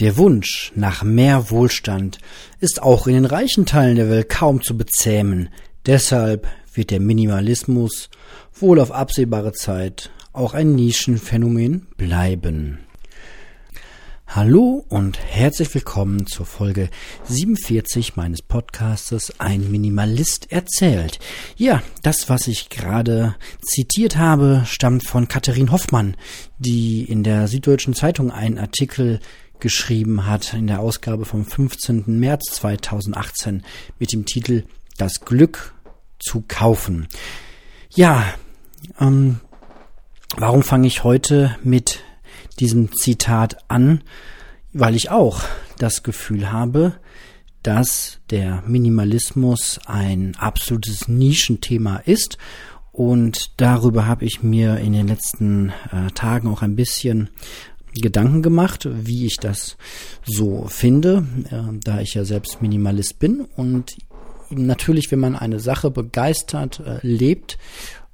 Der Wunsch nach mehr Wohlstand ist auch in den reichen Teilen der Welt kaum zu bezähmen. Deshalb wird der Minimalismus wohl auf absehbare Zeit auch ein Nischenphänomen bleiben. Hallo und herzlich willkommen zur Folge 47 meines Podcastes Ein Minimalist erzählt. Ja, das, was ich gerade zitiert habe, stammt von Katharin Hoffmann, die in der Süddeutschen Zeitung einen Artikel geschrieben hat in der Ausgabe vom 15. März 2018 mit dem Titel Das Glück zu kaufen. Ja, ähm, warum fange ich heute mit diesem Zitat an? Weil ich auch das Gefühl habe, dass der Minimalismus ein absolutes Nischenthema ist und darüber habe ich mir in den letzten äh, Tagen auch ein bisschen Gedanken gemacht, wie ich das so finde, äh, da ich ja selbst Minimalist bin und natürlich, wenn man eine Sache begeistert äh, lebt,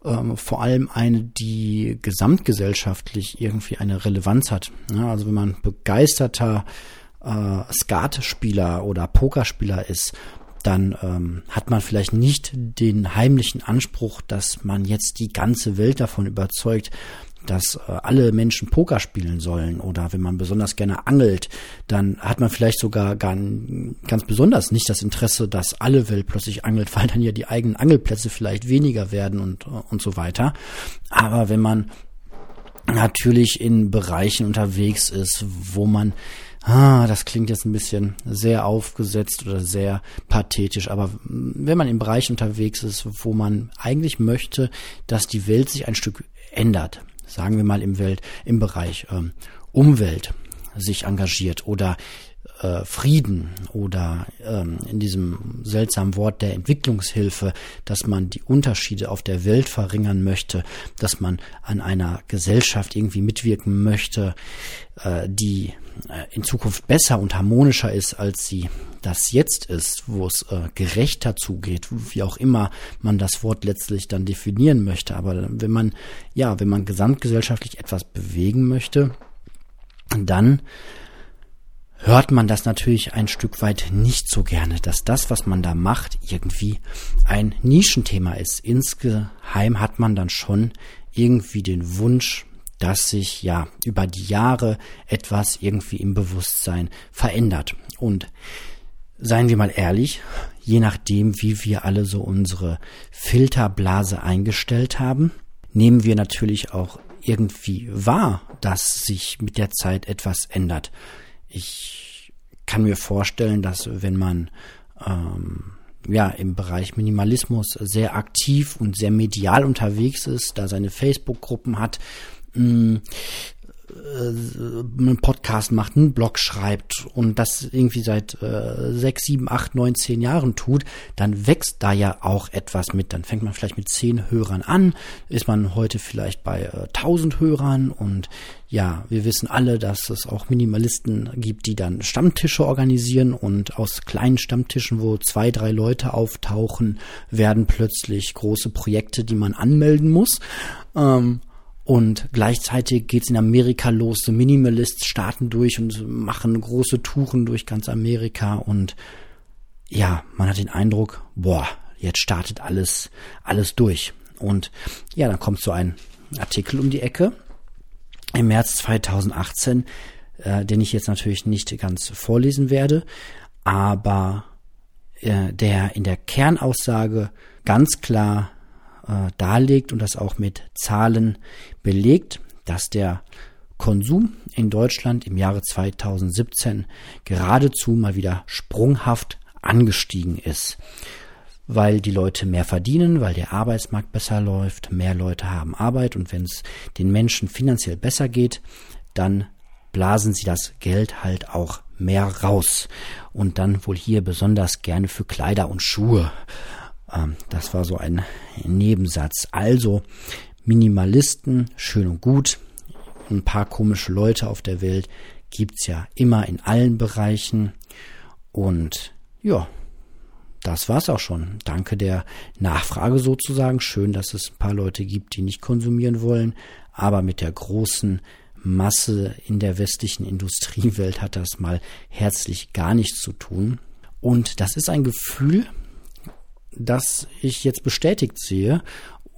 äh, vor allem eine, die gesamtgesellschaftlich irgendwie eine Relevanz hat. Ja, also wenn man begeisterter äh, Skatspieler oder Pokerspieler ist, dann ähm, hat man vielleicht nicht den heimlichen Anspruch, dass man jetzt die ganze Welt davon überzeugt, dass äh, alle Menschen Poker spielen sollen oder wenn man besonders gerne angelt, dann hat man vielleicht sogar gar, ganz besonders nicht das Interesse, dass alle Welt plötzlich angelt, weil dann ja die eigenen Angelplätze vielleicht weniger werden und, und so weiter. Aber wenn man natürlich in Bereichen unterwegs ist, wo man Ah, das klingt jetzt ein bisschen sehr aufgesetzt oder sehr pathetisch, aber wenn man im Bereich unterwegs ist, wo man eigentlich möchte, dass die Welt sich ein Stück ändert, sagen wir mal im Welt, im Bereich ähm, Umwelt sich engagiert oder äh, Frieden oder ähm, in diesem seltsamen Wort der Entwicklungshilfe, dass man die Unterschiede auf der Welt verringern möchte, dass man an einer Gesellschaft irgendwie mitwirken möchte, äh, die äh, in Zukunft besser und harmonischer ist, als sie das jetzt ist, wo es äh, gerechter zugeht, wie auch immer man das Wort letztlich dann definieren möchte. Aber wenn man, ja, wenn man gesamtgesellschaftlich etwas bewegen möchte, dann hört man das natürlich ein Stück weit nicht so gerne, dass das, was man da macht, irgendwie ein Nischenthema ist. Insgeheim hat man dann schon irgendwie den Wunsch, dass sich ja über die Jahre etwas irgendwie im Bewusstsein verändert. Und seien wir mal ehrlich, je nachdem, wie wir alle so unsere Filterblase eingestellt haben, nehmen wir natürlich auch irgendwie wahr, dass sich mit der Zeit etwas ändert. Ich kann mir vorstellen, dass wenn man ähm, ja im Bereich Minimalismus sehr aktiv und sehr medial unterwegs ist, da seine Facebook-Gruppen hat, äh, einen Podcast macht, einen Blog schreibt und das irgendwie seit äh, sechs, sieben, acht, neun, zehn Jahren tut, dann wächst da ja auch etwas mit. Dann fängt man vielleicht mit zehn Hörern an, ist man heute vielleicht bei äh, tausend Hörern und ja, wir wissen alle, dass es auch Minimalisten gibt, die dann Stammtische organisieren und aus kleinen Stammtischen, wo zwei, drei Leute auftauchen, werden plötzlich große Projekte, die man anmelden muss. Ähm, und gleichzeitig geht's in Amerika los. The Minimalists starten durch und machen große Touren durch ganz Amerika. Und ja, man hat den Eindruck, boah, jetzt startet alles, alles durch. Und ja, dann kommt so ein Artikel um die Ecke im März 2018, äh, den ich jetzt natürlich nicht ganz vorlesen werde, aber äh, der in der Kernaussage ganz klar äh, darlegt und das auch mit Zahlen belegt, dass der Konsum in Deutschland im Jahre 2017 geradezu mal wieder sprunghaft angestiegen ist, weil die Leute mehr verdienen, weil der Arbeitsmarkt besser läuft, mehr Leute haben Arbeit und wenn es den Menschen finanziell besser geht, dann blasen sie das Geld halt auch mehr raus und dann wohl hier besonders gerne für Kleider und Schuhe. Ähm, das war so ein Nebensatz. Also Minimalisten, schön und gut. Ein paar komische Leute auf der Welt gibt's ja immer in allen Bereichen. Und ja, das war's auch schon. Danke der Nachfrage sozusagen. Schön, dass es ein paar Leute gibt, die nicht konsumieren wollen. Aber mit der großen Masse in der westlichen Industriewelt hat das mal herzlich gar nichts zu tun. Und das ist ein Gefühl, das ich jetzt bestätigt sehe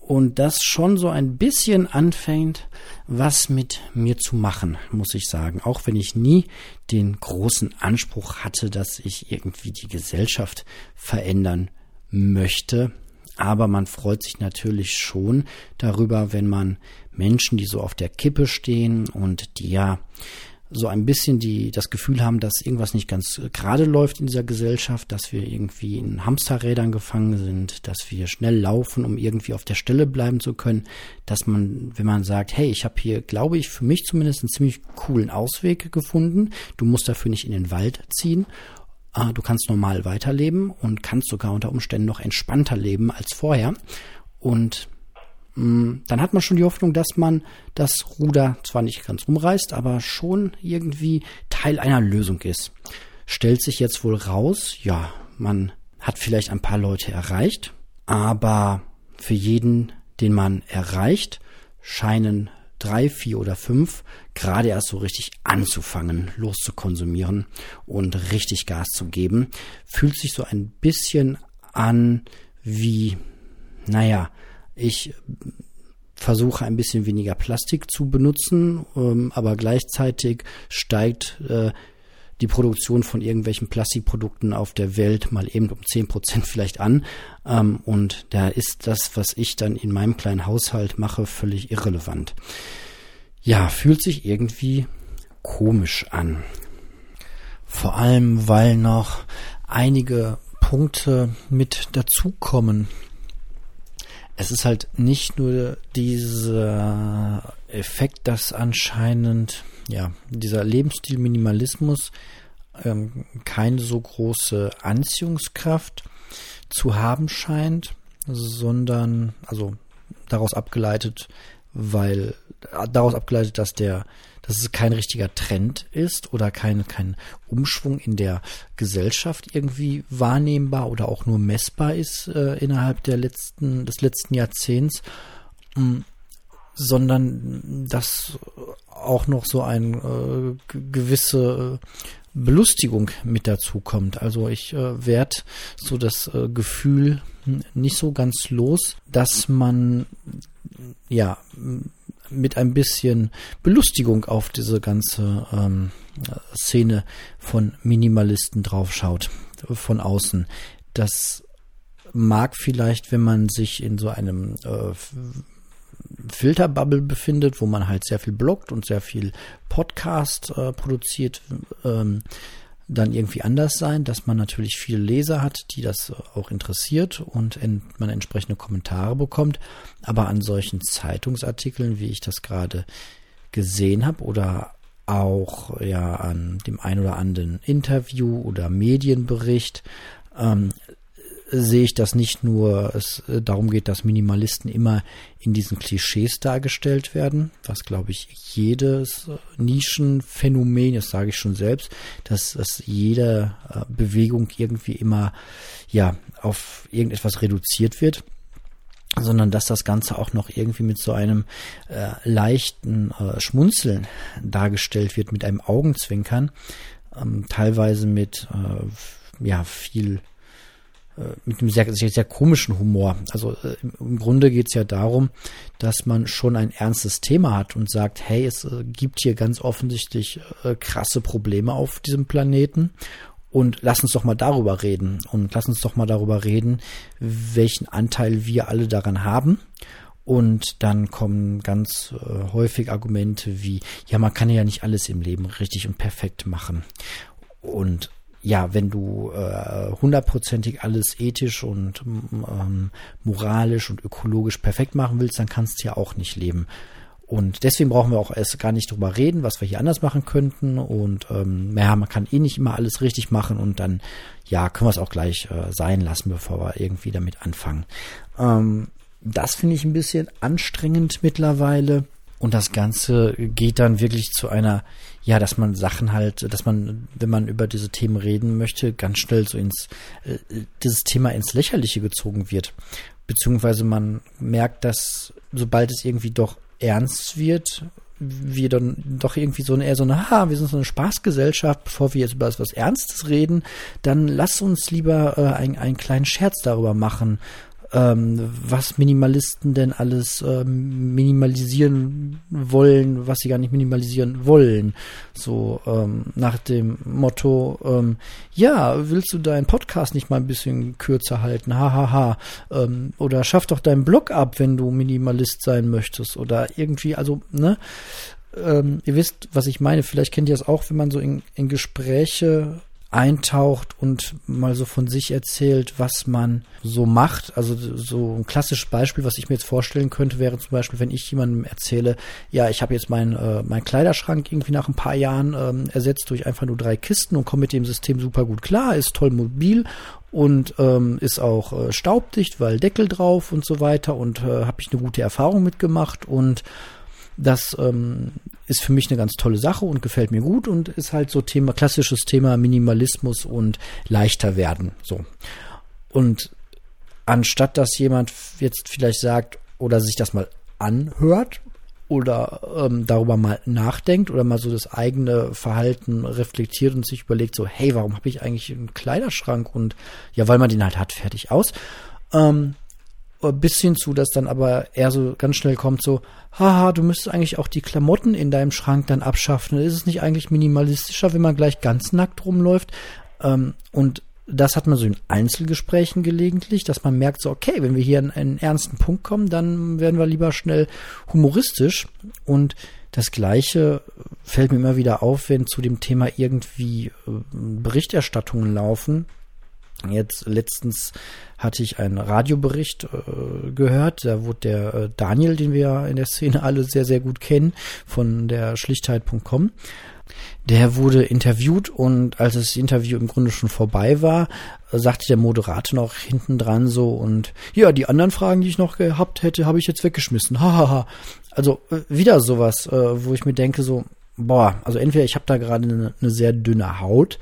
und das schon so ein bisschen anfängt, was mit mir zu machen, muss ich sagen. Auch wenn ich nie den großen Anspruch hatte, dass ich irgendwie die Gesellschaft verändern möchte. Aber man freut sich natürlich schon darüber, wenn man Menschen, die so auf der Kippe stehen und die ja so ein bisschen die das Gefühl haben, dass irgendwas nicht ganz gerade läuft in dieser Gesellschaft, dass wir irgendwie in Hamsterrädern gefangen sind, dass wir schnell laufen, um irgendwie auf der Stelle bleiben zu können, dass man, wenn man sagt, hey, ich habe hier, glaube ich, für mich zumindest einen ziemlich coolen Ausweg gefunden, du musst dafür nicht in den Wald ziehen, ah, du kannst normal weiterleben und kannst sogar unter Umständen noch entspannter leben als vorher. Und dann hat man schon die Hoffnung, dass man das Ruder zwar nicht ganz umreißt, aber schon irgendwie Teil einer Lösung ist. Stellt sich jetzt wohl raus, ja, man hat vielleicht ein paar Leute erreicht, aber für jeden, den man erreicht, scheinen drei, vier oder fünf gerade erst so richtig anzufangen, loszukonsumieren und richtig Gas zu geben. Fühlt sich so ein bisschen an wie, naja, ich versuche ein bisschen weniger Plastik zu benutzen, ähm, aber gleichzeitig steigt äh, die Produktion von irgendwelchen Plastikprodukten auf der Welt mal eben um zehn Prozent vielleicht an. Ähm, und da ist das, was ich dann in meinem kleinen Haushalt mache, völlig irrelevant. Ja, fühlt sich irgendwie komisch an. Vor allem, weil noch einige Punkte mit dazukommen, es ist halt nicht nur dieser Effekt, dass anscheinend ja dieser Lebensstil Minimalismus ähm, keine so große Anziehungskraft zu haben scheint, sondern also daraus abgeleitet, weil daraus abgeleitet, dass der dass es kein richtiger Trend ist oder kein, kein Umschwung in der Gesellschaft irgendwie wahrnehmbar oder auch nur messbar ist äh, innerhalb der letzten, des letzten Jahrzehnts, mm, sondern dass auch noch so eine äh, gewisse äh, Belustigung mit dazu kommt. Also ich äh, werde so das äh, Gefühl nicht so ganz los, dass man ja mit ein bisschen Belustigung auf diese ganze ähm, Szene von Minimalisten draufschaut, von außen. Das mag vielleicht, wenn man sich in so einem äh, Filterbubble befindet, wo man halt sehr viel bloggt und sehr viel Podcast äh, produziert, ähm, dann irgendwie anders sein, dass man natürlich viele Leser hat, die das auch interessiert und man entsprechende Kommentare bekommt. Aber an solchen Zeitungsartikeln, wie ich das gerade gesehen habe, oder auch ja an dem ein oder anderen Interview oder Medienbericht, ähm, sehe ich, dass nicht nur es äh, darum geht, dass Minimalisten immer in diesen Klischees dargestellt werden, was glaube ich jedes äh, Nischenphänomen, das sage ich schon selbst, dass, dass jede äh, Bewegung irgendwie immer ja auf irgendetwas reduziert wird sondern dass das Ganze auch noch irgendwie mit so einem äh, leichten äh, Schmunzeln dargestellt wird, mit einem Augenzwinkern, ähm, teilweise mit äh, ja viel mit einem sehr, sehr, sehr komischen Humor. Also äh, im Grunde geht es ja darum, dass man schon ein ernstes Thema hat und sagt, hey, es äh, gibt hier ganz offensichtlich äh, krasse Probleme auf diesem Planeten und lass uns doch mal darüber reden und lass uns doch mal darüber reden, welchen Anteil wir alle daran haben. Und dann kommen ganz äh, häufig Argumente wie, ja, man kann ja nicht alles im Leben richtig und perfekt machen. Und ja, wenn du äh, hundertprozentig alles ethisch und ähm, moralisch und ökologisch perfekt machen willst, dann kannst du ja auch nicht leben. Und deswegen brauchen wir auch erst gar nicht drüber reden, was wir hier anders machen könnten. Und ähm, ja, man kann eh nicht immer alles richtig machen und dann, ja, können wir es auch gleich äh, sein lassen, bevor wir irgendwie damit anfangen. Ähm, das finde ich ein bisschen anstrengend mittlerweile. Und das Ganze geht dann wirklich zu einer, ja, dass man Sachen halt, dass man, wenn man über diese Themen reden möchte, ganz schnell so ins, äh, dieses Thema ins Lächerliche gezogen wird. Beziehungsweise man merkt, dass sobald es irgendwie doch ernst wird, wir dann doch irgendwie so eine, eher so eine, ha, wir sind so eine Spaßgesellschaft, bevor wir jetzt über was Ernstes reden, dann lass uns lieber äh, ein, einen kleinen Scherz darüber machen, ähm, was Minimalisten denn alles ähm, minimalisieren wollen, was sie gar nicht minimalisieren wollen. So ähm, nach dem Motto, ähm, ja, willst du deinen Podcast nicht mal ein bisschen kürzer halten? Hahaha. Ha, ha. Ähm, oder schaff doch deinen Blog ab, wenn du Minimalist sein möchtest. Oder irgendwie, also, ne? Ähm, ihr wisst, was ich meine. Vielleicht kennt ihr es auch, wenn man so in, in Gespräche eintaucht und mal so von sich erzählt, was man so macht. Also so ein klassisches Beispiel, was ich mir jetzt vorstellen könnte, wäre zum Beispiel, wenn ich jemandem erzähle, ja, ich habe jetzt meinen äh, mein Kleiderschrank irgendwie nach ein paar Jahren ähm, ersetzt durch einfach nur drei Kisten und komme mit dem System super gut klar, ist toll mobil und ähm, ist auch äh, staubdicht, weil Deckel drauf und so weiter und äh, habe ich eine gute Erfahrung mitgemacht und das ähm, ist für mich eine ganz tolle Sache und gefällt mir gut und ist halt so Thema, klassisches Thema Minimalismus und leichter werden. So. Und anstatt dass jemand jetzt vielleicht sagt oder sich das mal anhört oder ähm, darüber mal nachdenkt oder mal so das eigene Verhalten reflektiert und sich überlegt, so, hey, warum habe ich eigentlich einen Kleiderschrank und ja, weil man den halt hat, fertig aus. Ähm, bis hin zu, dass dann aber er so ganz schnell kommt, so, haha, du müsstest eigentlich auch die Klamotten in deinem Schrank dann abschaffen. Ist es nicht eigentlich minimalistischer, wenn man gleich ganz nackt rumläuft? Ähm, und das hat man so in Einzelgesprächen gelegentlich, dass man merkt, so, okay, wenn wir hier an einen ernsten Punkt kommen, dann werden wir lieber schnell humoristisch. Und das Gleiche fällt mir immer wieder auf, wenn zu dem Thema irgendwie äh, Berichterstattungen laufen. Jetzt letztens hatte ich einen Radiobericht äh, gehört. Da wurde der äh, Daniel, den wir in der Szene alle sehr, sehr gut kennen, von der Schlichtheit.com. Der wurde interviewt und als das Interview im Grunde schon vorbei war, äh, sagte der Moderator noch hinten dran so und ja, die anderen Fragen, die ich noch gehabt hätte, habe ich jetzt weggeschmissen. Hahaha. also äh, wieder sowas, äh, wo ich mir denke so, boah, also entweder ich habe da gerade eine, eine sehr dünne Haut,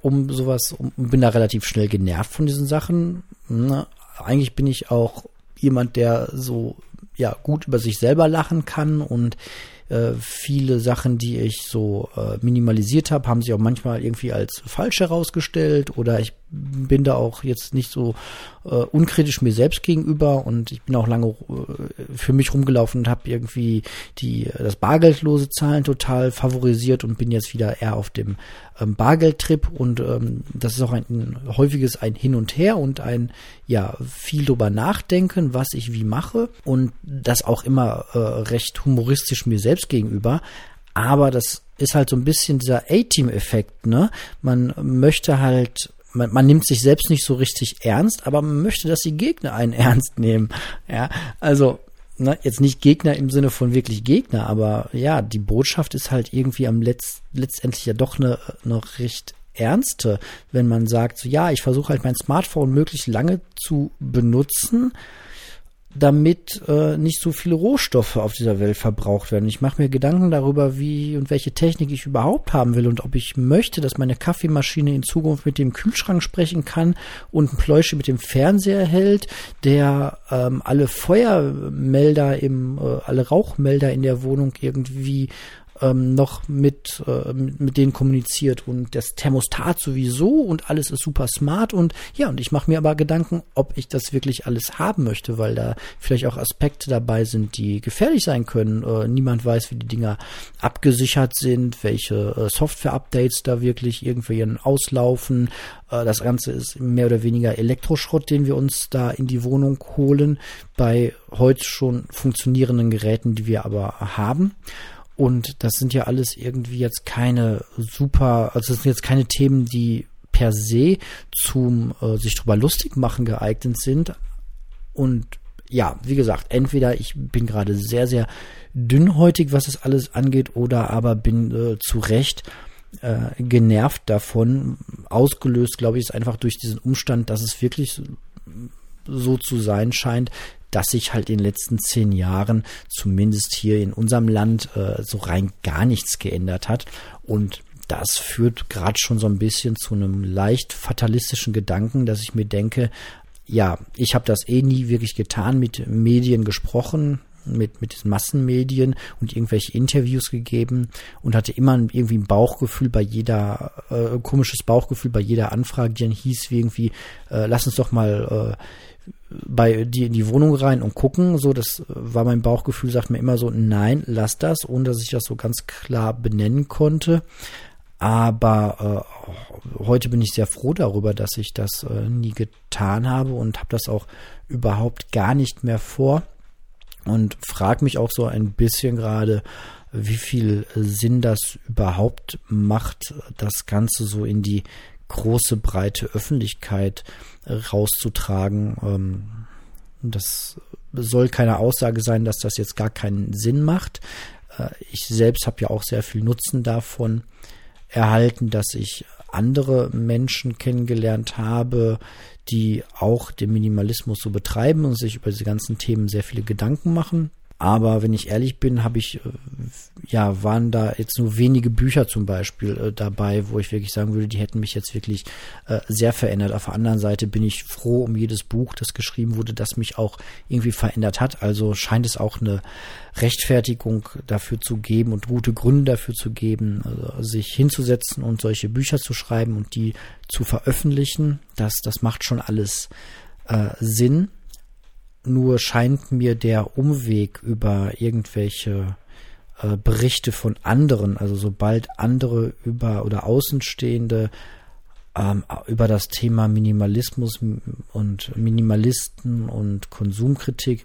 um sowas, um, bin da relativ schnell genervt von diesen Sachen. Ne? Eigentlich bin ich auch jemand, der so ja gut über sich selber lachen kann und äh, viele Sachen, die ich so äh, minimalisiert habe, haben sich auch manchmal irgendwie als falsch herausgestellt oder ich bin da auch jetzt nicht so äh, unkritisch mir selbst gegenüber und ich bin auch lange äh, für mich rumgelaufen und habe irgendwie die das bargeldlose Zahlen total favorisiert und bin jetzt wieder eher auf dem ähm, Bargeldtrip und ähm, das ist auch ein, ein häufiges ein Hin und Her und ein ja viel drüber nachdenken, was ich wie mache und das auch immer äh, recht humoristisch mir selbst gegenüber, aber das ist halt so ein bisschen dieser A-Team-Effekt, ne? Man möchte halt man, man nimmt sich selbst nicht so richtig ernst, aber man möchte, dass die Gegner einen ernst nehmen. Ja, also ne, jetzt nicht Gegner im Sinne von wirklich Gegner, aber ja, die Botschaft ist halt irgendwie am Letz, letztendlich ja doch eine, eine recht ernste, wenn man sagt, so, ja, ich versuche halt mein Smartphone möglichst lange zu benutzen, damit äh, nicht so viele Rohstoffe auf dieser Welt verbraucht werden. Ich mache mir Gedanken darüber, wie und welche Technik ich überhaupt haben will und ob ich möchte, dass meine Kaffeemaschine in Zukunft mit dem Kühlschrank sprechen kann und ein Pläusche mit dem Fernseher hält, der ähm, alle Feuermelder im, äh, alle Rauchmelder in der Wohnung irgendwie ähm, noch mit, äh, mit denen kommuniziert und das Thermostat sowieso und alles ist super smart und ja, und ich mache mir aber Gedanken, ob ich das wirklich alles haben möchte, weil da vielleicht auch Aspekte dabei sind, die gefährlich sein können. Äh, niemand weiß, wie die Dinger abgesichert sind, welche äh, Software-Updates da wirklich irgendwie auslaufen. Äh, das Ganze ist mehr oder weniger Elektroschrott, den wir uns da in die Wohnung holen, bei heute schon funktionierenden Geräten, die wir aber haben. Und das sind ja alles irgendwie jetzt keine super, also das sind jetzt keine Themen, die per se zum äh, sich drüber lustig machen geeignet sind. Und ja, wie gesagt, entweder ich bin gerade sehr, sehr dünnhäutig, was das alles angeht, oder aber bin äh, zu Recht äh, genervt davon. Ausgelöst, glaube ich, ist einfach durch diesen Umstand, dass es wirklich so zu sein scheint, dass sich halt in den letzten zehn Jahren, zumindest hier in unserem Land, äh, so rein gar nichts geändert hat. Und das führt gerade schon so ein bisschen zu einem leicht fatalistischen Gedanken, dass ich mir denke, ja, ich habe das eh nie wirklich getan, mit Medien gesprochen, mit, mit Massenmedien und irgendwelche Interviews gegeben und hatte immer irgendwie ein Bauchgefühl bei jeder, äh, komisches Bauchgefühl bei jeder Anfrage, die dann hieß wie irgendwie, äh, lass uns doch mal äh, bei die in die Wohnung rein und gucken. So, das war mein Bauchgefühl, sagt mir immer so, nein, lass das, ohne dass ich das so ganz klar benennen konnte. Aber äh, heute bin ich sehr froh darüber, dass ich das äh, nie getan habe und habe das auch überhaupt gar nicht mehr vor. Und frage mich auch so ein bisschen gerade, wie viel Sinn das überhaupt macht, das Ganze so in die große, breite Öffentlichkeit rauszutragen. Ähm, das soll keine Aussage sein, dass das jetzt gar keinen Sinn macht. Äh, ich selbst habe ja auch sehr viel Nutzen davon erhalten, dass ich andere Menschen kennengelernt habe, die auch den Minimalismus so betreiben und sich über diese ganzen Themen sehr viele Gedanken machen. Aber wenn ich ehrlich bin, habe ich, äh, ja, waren da jetzt nur wenige Bücher zum Beispiel äh, dabei, wo ich wirklich sagen würde, die hätten mich jetzt wirklich äh, sehr verändert. Auf der anderen Seite bin ich froh um jedes Buch, das geschrieben wurde, das mich auch irgendwie verändert hat. Also scheint es auch eine Rechtfertigung dafür zu geben und gute Gründe dafür zu geben, also sich hinzusetzen und solche Bücher zu schreiben und die zu veröffentlichen. Das, das macht schon alles äh, Sinn. Nur scheint mir der Umweg über irgendwelche äh, Berichte von anderen, also sobald andere über oder Außenstehende ähm, über das Thema Minimalismus und Minimalisten und Konsumkritik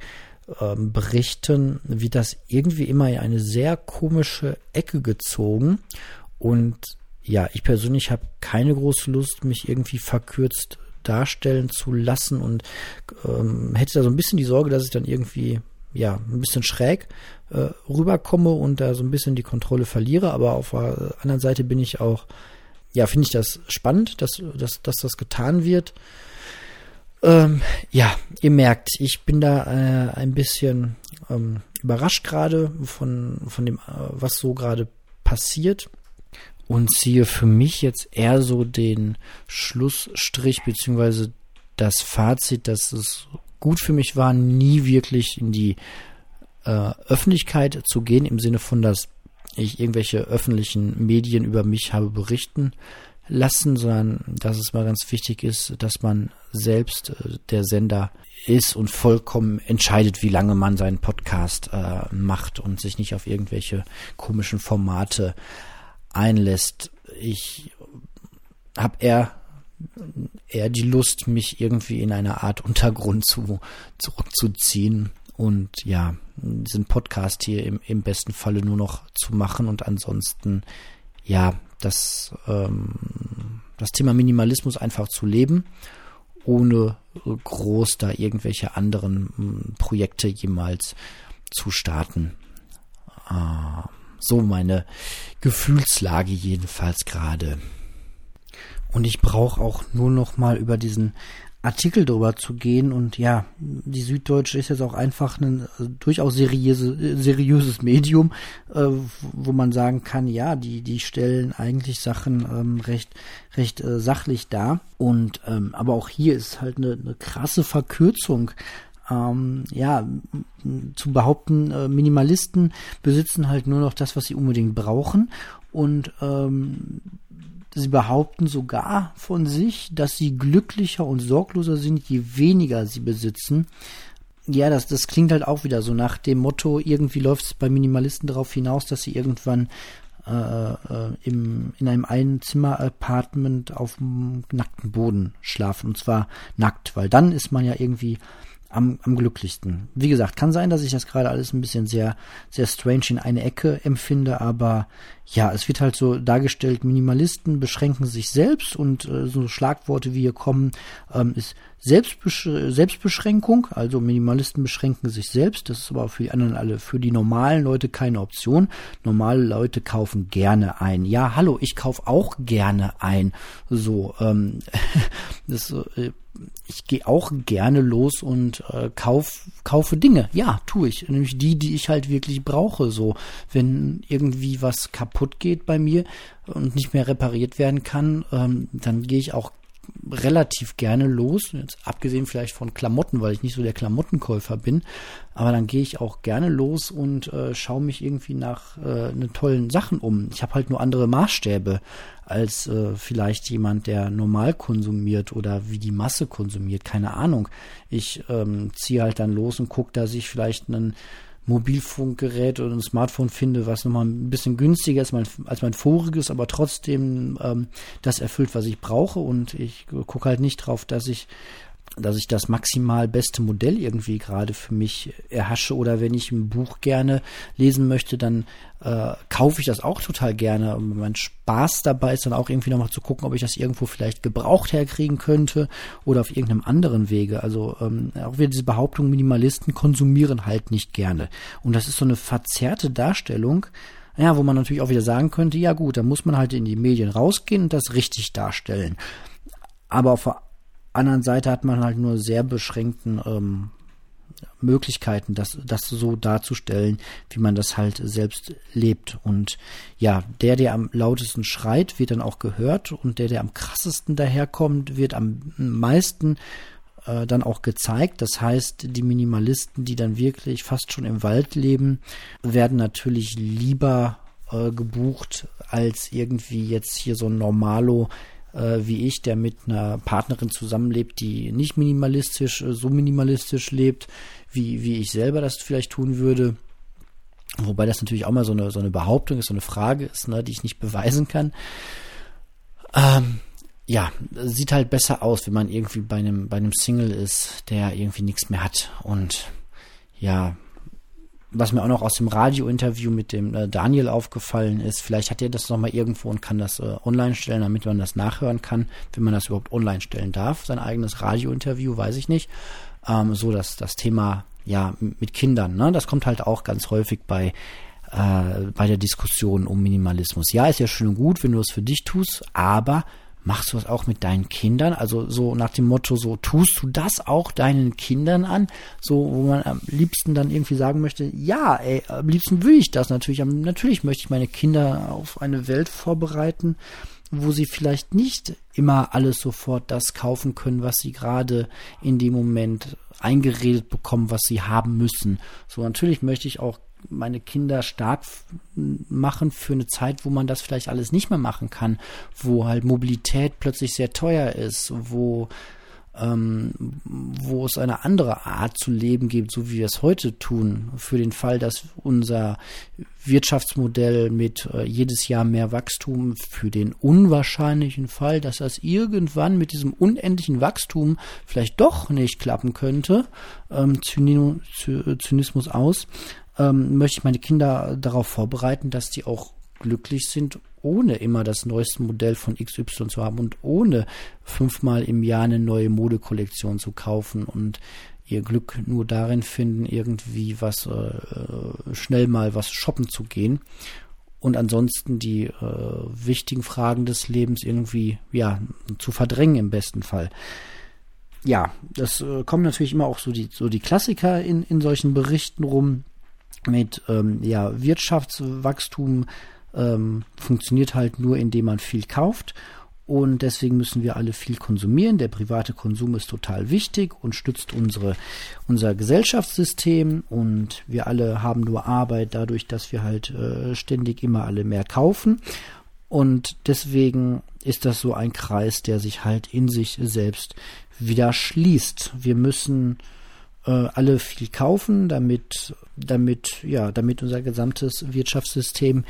ähm, berichten, wird das irgendwie immer in eine sehr komische Ecke gezogen. Und ja, ich persönlich habe keine große Lust, mich irgendwie verkürzt darstellen zu lassen und ähm, hätte da so ein bisschen die Sorge, dass ich dann irgendwie ja ein bisschen schräg äh, rüberkomme und da so ein bisschen die Kontrolle verliere. Aber auf der anderen Seite bin ich auch, ja, finde ich das spannend, dass, dass, dass das getan wird. Ähm, ja, ihr merkt, ich bin da äh, ein bisschen ähm, überrascht gerade von, von dem, äh, was so gerade passiert und ziehe für mich jetzt eher so den Schlussstrich beziehungsweise das Fazit, dass es gut für mich war, nie wirklich in die äh, Öffentlichkeit zu gehen, im Sinne von, dass ich irgendwelche öffentlichen Medien über mich habe berichten lassen, sondern dass es mal ganz wichtig ist, dass man selbst äh, der Sender ist und vollkommen entscheidet, wie lange man seinen Podcast äh, macht und sich nicht auf irgendwelche komischen Formate einlässt. Ich habe eher eher die Lust, mich irgendwie in eine Art Untergrund zu, zurückzuziehen und ja, diesen Podcast hier im, im besten Falle nur noch zu machen und ansonsten ja, das, ähm, das Thema Minimalismus einfach zu leben, ohne groß da irgendwelche anderen hm, Projekte jemals zu starten. Äh, so meine Gefühlslage jedenfalls gerade. Und ich brauche auch nur noch mal über diesen Artikel drüber zu gehen und ja, die Süddeutsche ist jetzt auch einfach ein äh, durchaus seriöse, seriöses Medium, äh, wo man sagen kann, ja, die die stellen eigentlich Sachen ähm, recht recht äh, sachlich dar und ähm, aber auch hier ist halt eine, eine krasse Verkürzung ähm, ja, zu behaupten, äh, Minimalisten besitzen halt nur noch das, was sie unbedingt brauchen und ähm, sie behaupten sogar von sich, dass sie glücklicher und sorgloser sind, je weniger sie besitzen. Ja, das, das klingt halt auch wieder so nach dem Motto, irgendwie läuft es bei Minimalisten darauf hinaus, dass sie irgendwann äh, äh, im, in einem Einzimmer-Apartment auf dem nackten Boden schlafen. Und zwar nackt, weil dann ist man ja irgendwie am, am glücklichsten. Wie gesagt, kann sein, dass ich das gerade alles ein bisschen sehr, sehr strange in eine Ecke empfinde, aber ja, es wird halt so dargestellt, Minimalisten beschränken sich selbst und äh, so Schlagworte wie hier kommen, ähm, ist Selbstbesch Selbstbeschränkung, also Minimalisten beschränken sich selbst, das ist aber für die anderen alle, für die normalen Leute keine Option. Normale Leute kaufen gerne ein. Ja, hallo, ich kaufe auch gerne ein. So, ähm, das äh, ich gehe auch gerne los und äh, kauf, kaufe Dinge. Ja, tue ich. Nämlich die, die ich halt wirklich brauche. So, wenn irgendwie was kaputt geht bei mir und nicht mehr repariert werden kann, ähm, dann gehe ich auch relativ gerne los, jetzt abgesehen vielleicht von Klamotten, weil ich nicht so der Klamottenkäufer bin, aber dann gehe ich auch gerne los und äh, schaue mich irgendwie nach äh, ne tollen Sachen um. Ich habe halt nur andere Maßstäbe als äh, vielleicht jemand, der normal konsumiert oder wie die Masse konsumiert, keine Ahnung. Ich ähm, ziehe halt dann los und gucke, dass ich vielleicht einen Mobilfunkgerät oder ein Smartphone finde, was nochmal ein bisschen günstiger ist mein, als mein voriges, aber trotzdem ähm, das erfüllt, was ich brauche. Und ich gucke halt nicht drauf, dass ich dass ich das maximal beste Modell irgendwie gerade für mich erhasche oder wenn ich ein Buch gerne lesen möchte, dann äh, kaufe ich das auch total gerne. Und mein Spaß dabei ist dann auch irgendwie nochmal zu gucken, ob ich das irgendwo vielleicht gebraucht herkriegen könnte oder auf irgendeinem anderen Wege. Also ähm, auch wieder diese Behauptung, Minimalisten konsumieren halt nicht gerne. Und das ist so eine verzerrte Darstellung, ja, wo man natürlich auch wieder sagen könnte, ja gut, da muss man halt in die Medien rausgehen und das richtig darstellen. Aber auf der anderen Seite hat man halt nur sehr beschränkten ähm, Möglichkeiten, das, das so darzustellen, wie man das halt selbst lebt. Und ja, der, der am lautesten schreit, wird dann auch gehört und der, der am krassesten daherkommt, wird am meisten äh, dann auch gezeigt. Das heißt, die Minimalisten, die dann wirklich fast schon im Wald leben, werden natürlich lieber äh, gebucht als irgendwie jetzt hier so ein Normalo, äh, wie ich, der mit einer Partnerin zusammenlebt, die nicht minimalistisch, äh, so minimalistisch lebt, wie, wie ich selber das vielleicht tun würde. Wobei das natürlich auch mal so eine, so eine Behauptung ist, so eine Frage ist, ne, die ich nicht beweisen kann. Ähm, ja, sieht halt besser aus, wenn man irgendwie bei einem, bei einem Single ist, der irgendwie nichts mehr hat. Und ja, was mir auch noch aus dem Radiointerview mit dem äh, Daniel aufgefallen ist, vielleicht hat er das nochmal irgendwo und kann das äh, online stellen, damit man das nachhören kann, wenn man das überhaupt online stellen darf. Sein eigenes Radiointerview, weiß ich nicht. Ähm, so, dass das Thema, ja, mit Kindern, ne, das kommt halt auch ganz häufig bei äh, bei der Diskussion um Minimalismus. Ja, ist ja schön und gut, wenn du es für dich tust, aber Machst du das auch mit deinen Kindern? Also so nach dem Motto, so tust du das auch deinen Kindern an? So, wo man am liebsten dann irgendwie sagen möchte, ja, ey, am liebsten will ich das natürlich. Natürlich möchte ich meine Kinder auf eine Welt vorbereiten, wo sie vielleicht nicht immer alles sofort das kaufen können, was sie gerade in dem Moment eingeredet bekommen, was sie haben müssen. So, natürlich möchte ich auch meine Kinder stark machen für eine Zeit, wo man das vielleicht alles nicht mehr machen kann, wo halt Mobilität plötzlich sehr teuer ist, wo ähm, wo es eine andere Art zu leben gibt, so wie wir es heute tun, für den Fall, dass unser Wirtschaftsmodell mit äh, jedes Jahr mehr Wachstum, für den unwahrscheinlichen Fall, dass das irgendwann mit diesem unendlichen Wachstum vielleicht doch nicht klappen könnte, ähm, Zynismus aus, ähm, möchte ich meine Kinder darauf vorbereiten, dass die auch glücklich sind, ohne immer das neueste Modell von XY zu haben und ohne fünfmal im Jahr eine neue Modekollektion zu kaufen und ihr Glück nur darin finden, irgendwie was äh, schnell mal was shoppen zu gehen und ansonsten die äh, wichtigen Fragen des Lebens irgendwie ja zu verdrängen im besten Fall. Ja, das äh, kommen natürlich immer auch so die so die Klassiker in in solchen Berichten rum mit ähm, ja, Wirtschaftswachstum ähm, funktioniert halt nur, indem man viel kauft. Und deswegen müssen wir alle viel konsumieren. Der private Konsum ist total wichtig und stützt unsere, unser Gesellschaftssystem. Und wir alle haben nur Arbeit dadurch, dass wir halt äh, ständig immer alle mehr kaufen. Und deswegen ist das so ein Kreis, der sich halt in sich selbst wieder schließt. Wir müssen äh, alle viel kaufen, damit, damit, ja, damit unser gesamtes Wirtschaftssystem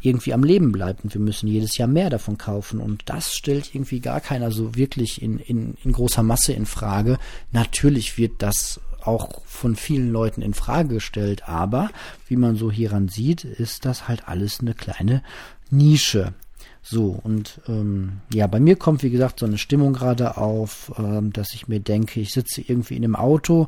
irgendwie am Leben bleibt und wir müssen jedes Jahr mehr davon kaufen und das stellt irgendwie gar keiner so wirklich in, in, in großer Masse in Frage. Natürlich wird das auch von vielen Leuten in Frage gestellt, aber wie man so hieran sieht, ist das halt alles eine kleine Nische. So, und ähm, ja, bei mir kommt, wie gesagt, so eine Stimmung gerade auf, ähm, dass ich mir denke, ich sitze irgendwie in einem Auto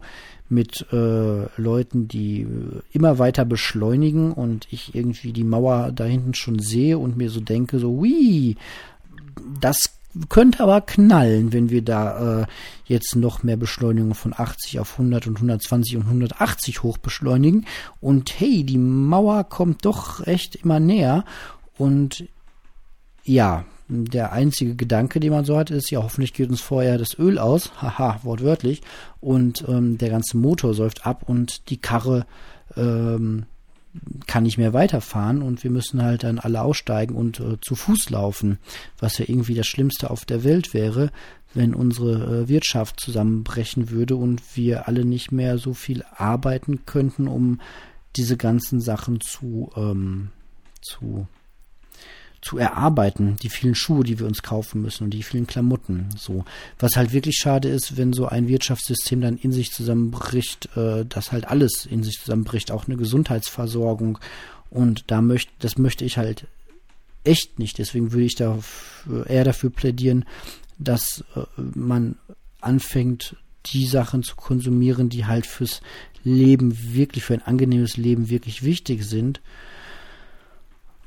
mit äh, Leuten, die immer weiter beschleunigen und ich irgendwie die Mauer da hinten schon sehe und mir so denke, so, wie, das könnte aber knallen, wenn wir da äh, jetzt noch mehr Beschleunigung von 80 auf 100 und 120 und 180 hoch beschleunigen. Und hey, die Mauer kommt doch echt immer näher. Und ja, der einzige Gedanke, den man so hat, ist, ja, hoffentlich geht uns vorher das Öl aus, haha, wortwörtlich, und ähm, der ganze Motor säuft ab und die Karre ähm, kann nicht mehr weiterfahren und wir müssen halt dann alle aussteigen und äh, zu Fuß laufen, was ja irgendwie das Schlimmste auf der Welt wäre, wenn unsere äh, Wirtschaft zusammenbrechen würde und wir alle nicht mehr so viel arbeiten könnten, um diese ganzen Sachen zu, ähm, zu zu erarbeiten, die vielen Schuhe, die wir uns kaufen müssen und die vielen Klamotten. So, was halt wirklich schade ist, wenn so ein Wirtschaftssystem dann in sich zusammenbricht, äh, dass halt alles in sich zusammenbricht, auch eine Gesundheitsversorgung. Und da möchte, das möchte ich halt echt nicht. Deswegen würde ich da eher dafür plädieren, dass äh, man anfängt, die Sachen zu konsumieren, die halt fürs Leben wirklich, für ein angenehmes Leben wirklich wichtig sind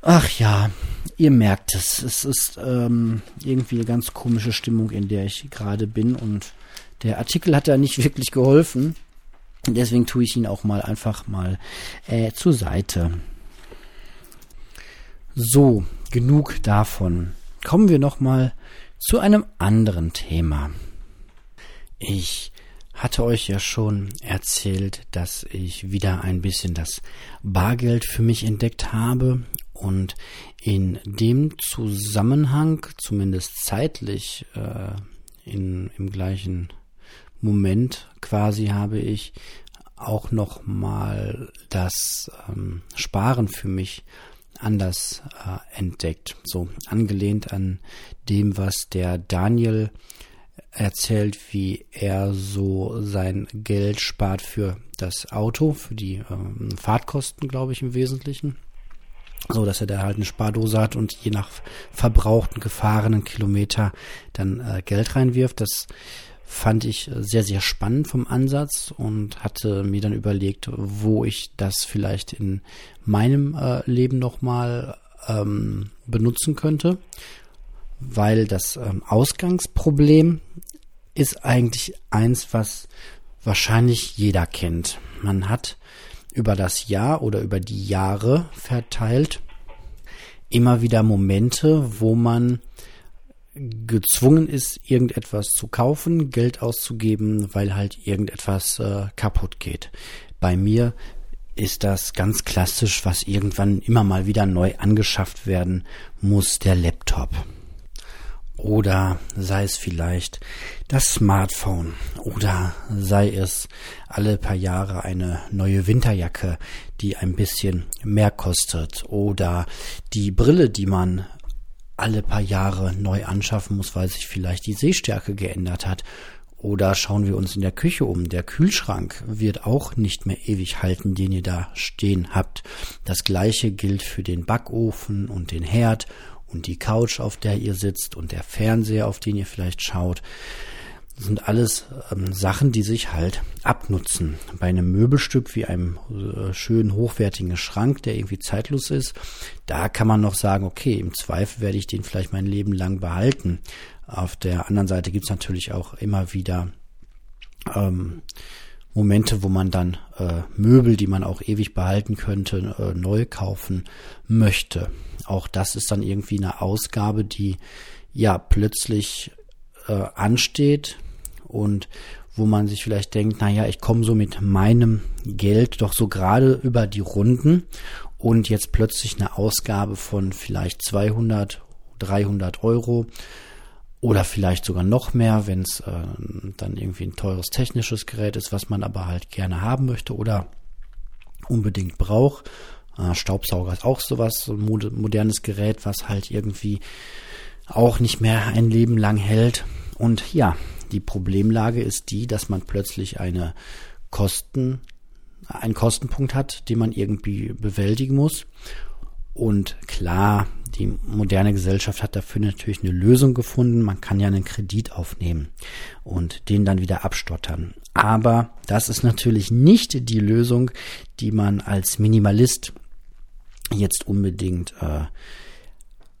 Ach ja, ihr merkt es. Es ist ähm, irgendwie eine ganz komische Stimmung, in der ich gerade bin. Und der Artikel hat da nicht wirklich geholfen. Deswegen tue ich ihn auch mal einfach mal äh, zur Seite. So, genug davon. Kommen wir noch mal zu einem anderen Thema. Ich hatte euch ja schon erzählt, dass ich wieder ein bisschen das Bargeld für mich entdeckt habe und in dem Zusammenhang, zumindest zeitlich, äh, in, im gleichen Moment quasi, habe ich auch noch mal das ähm, Sparen für mich anders äh, entdeckt. So angelehnt an dem, was der Daniel erzählt, wie er so sein Geld spart für das Auto, für die ähm, Fahrtkosten, glaube ich, im Wesentlichen so dass er da halt eine Spardose hat und je nach verbrauchten gefahrenen Kilometer dann äh, Geld reinwirft. Das fand ich sehr, sehr spannend vom Ansatz und hatte mir dann überlegt, wo ich das vielleicht in meinem äh, Leben nochmal ähm, benutzen könnte, weil das ähm, Ausgangsproblem ist eigentlich eins, was wahrscheinlich jeder kennt. Man hat über das Jahr oder über die Jahre verteilt immer wieder Momente, wo man gezwungen ist, irgendetwas zu kaufen, Geld auszugeben, weil halt irgendetwas äh, kaputt geht. Bei mir ist das ganz klassisch, was irgendwann immer mal wieder neu angeschafft werden muss, der Laptop. Oder sei es vielleicht das Smartphone oder sei es alle paar Jahre eine neue Winterjacke, die ein bisschen mehr kostet oder die Brille, die man alle paar Jahre neu anschaffen muss, weil sich vielleicht die Sehstärke geändert hat. Oder schauen wir uns in der Küche um. Der Kühlschrank wird auch nicht mehr ewig halten, den ihr da stehen habt. Das gleiche gilt für den Backofen und den Herd und die Couch, auf der ihr sitzt und der Fernseher, auf den ihr vielleicht schaut. Sind alles ähm, Sachen, die sich halt abnutzen. Bei einem Möbelstück wie einem äh, schönen, hochwertigen Schrank, der irgendwie zeitlos ist, da kann man noch sagen, okay, im Zweifel werde ich den vielleicht mein Leben lang behalten. Auf der anderen Seite gibt's natürlich auch immer wieder ähm, Momente, wo man dann äh, Möbel, die man auch ewig behalten könnte, äh, neu kaufen möchte. Auch das ist dann irgendwie eine Ausgabe, die ja plötzlich äh, ansteht und wo man sich vielleicht denkt, na ja, ich komme so mit meinem Geld doch so gerade über die Runden und jetzt plötzlich eine Ausgabe von vielleicht 200, 300 Euro oder vielleicht sogar noch mehr, wenn es äh, dann irgendwie ein teures technisches Gerät ist, was man aber halt gerne haben möchte oder unbedingt braucht. Äh, Staubsauger ist auch sowas, so ein modernes Gerät, was halt irgendwie auch nicht mehr ein Leben lang hält. Und ja, die Problemlage ist die, dass man plötzlich eine Kosten, einen Kostenpunkt hat, den man irgendwie bewältigen muss. Und klar, die moderne Gesellschaft hat dafür natürlich eine Lösung gefunden. Man kann ja einen Kredit aufnehmen und den dann wieder abstottern. Aber das ist natürlich nicht die Lösung, die man als Minimalist jetzt unbedingt äh,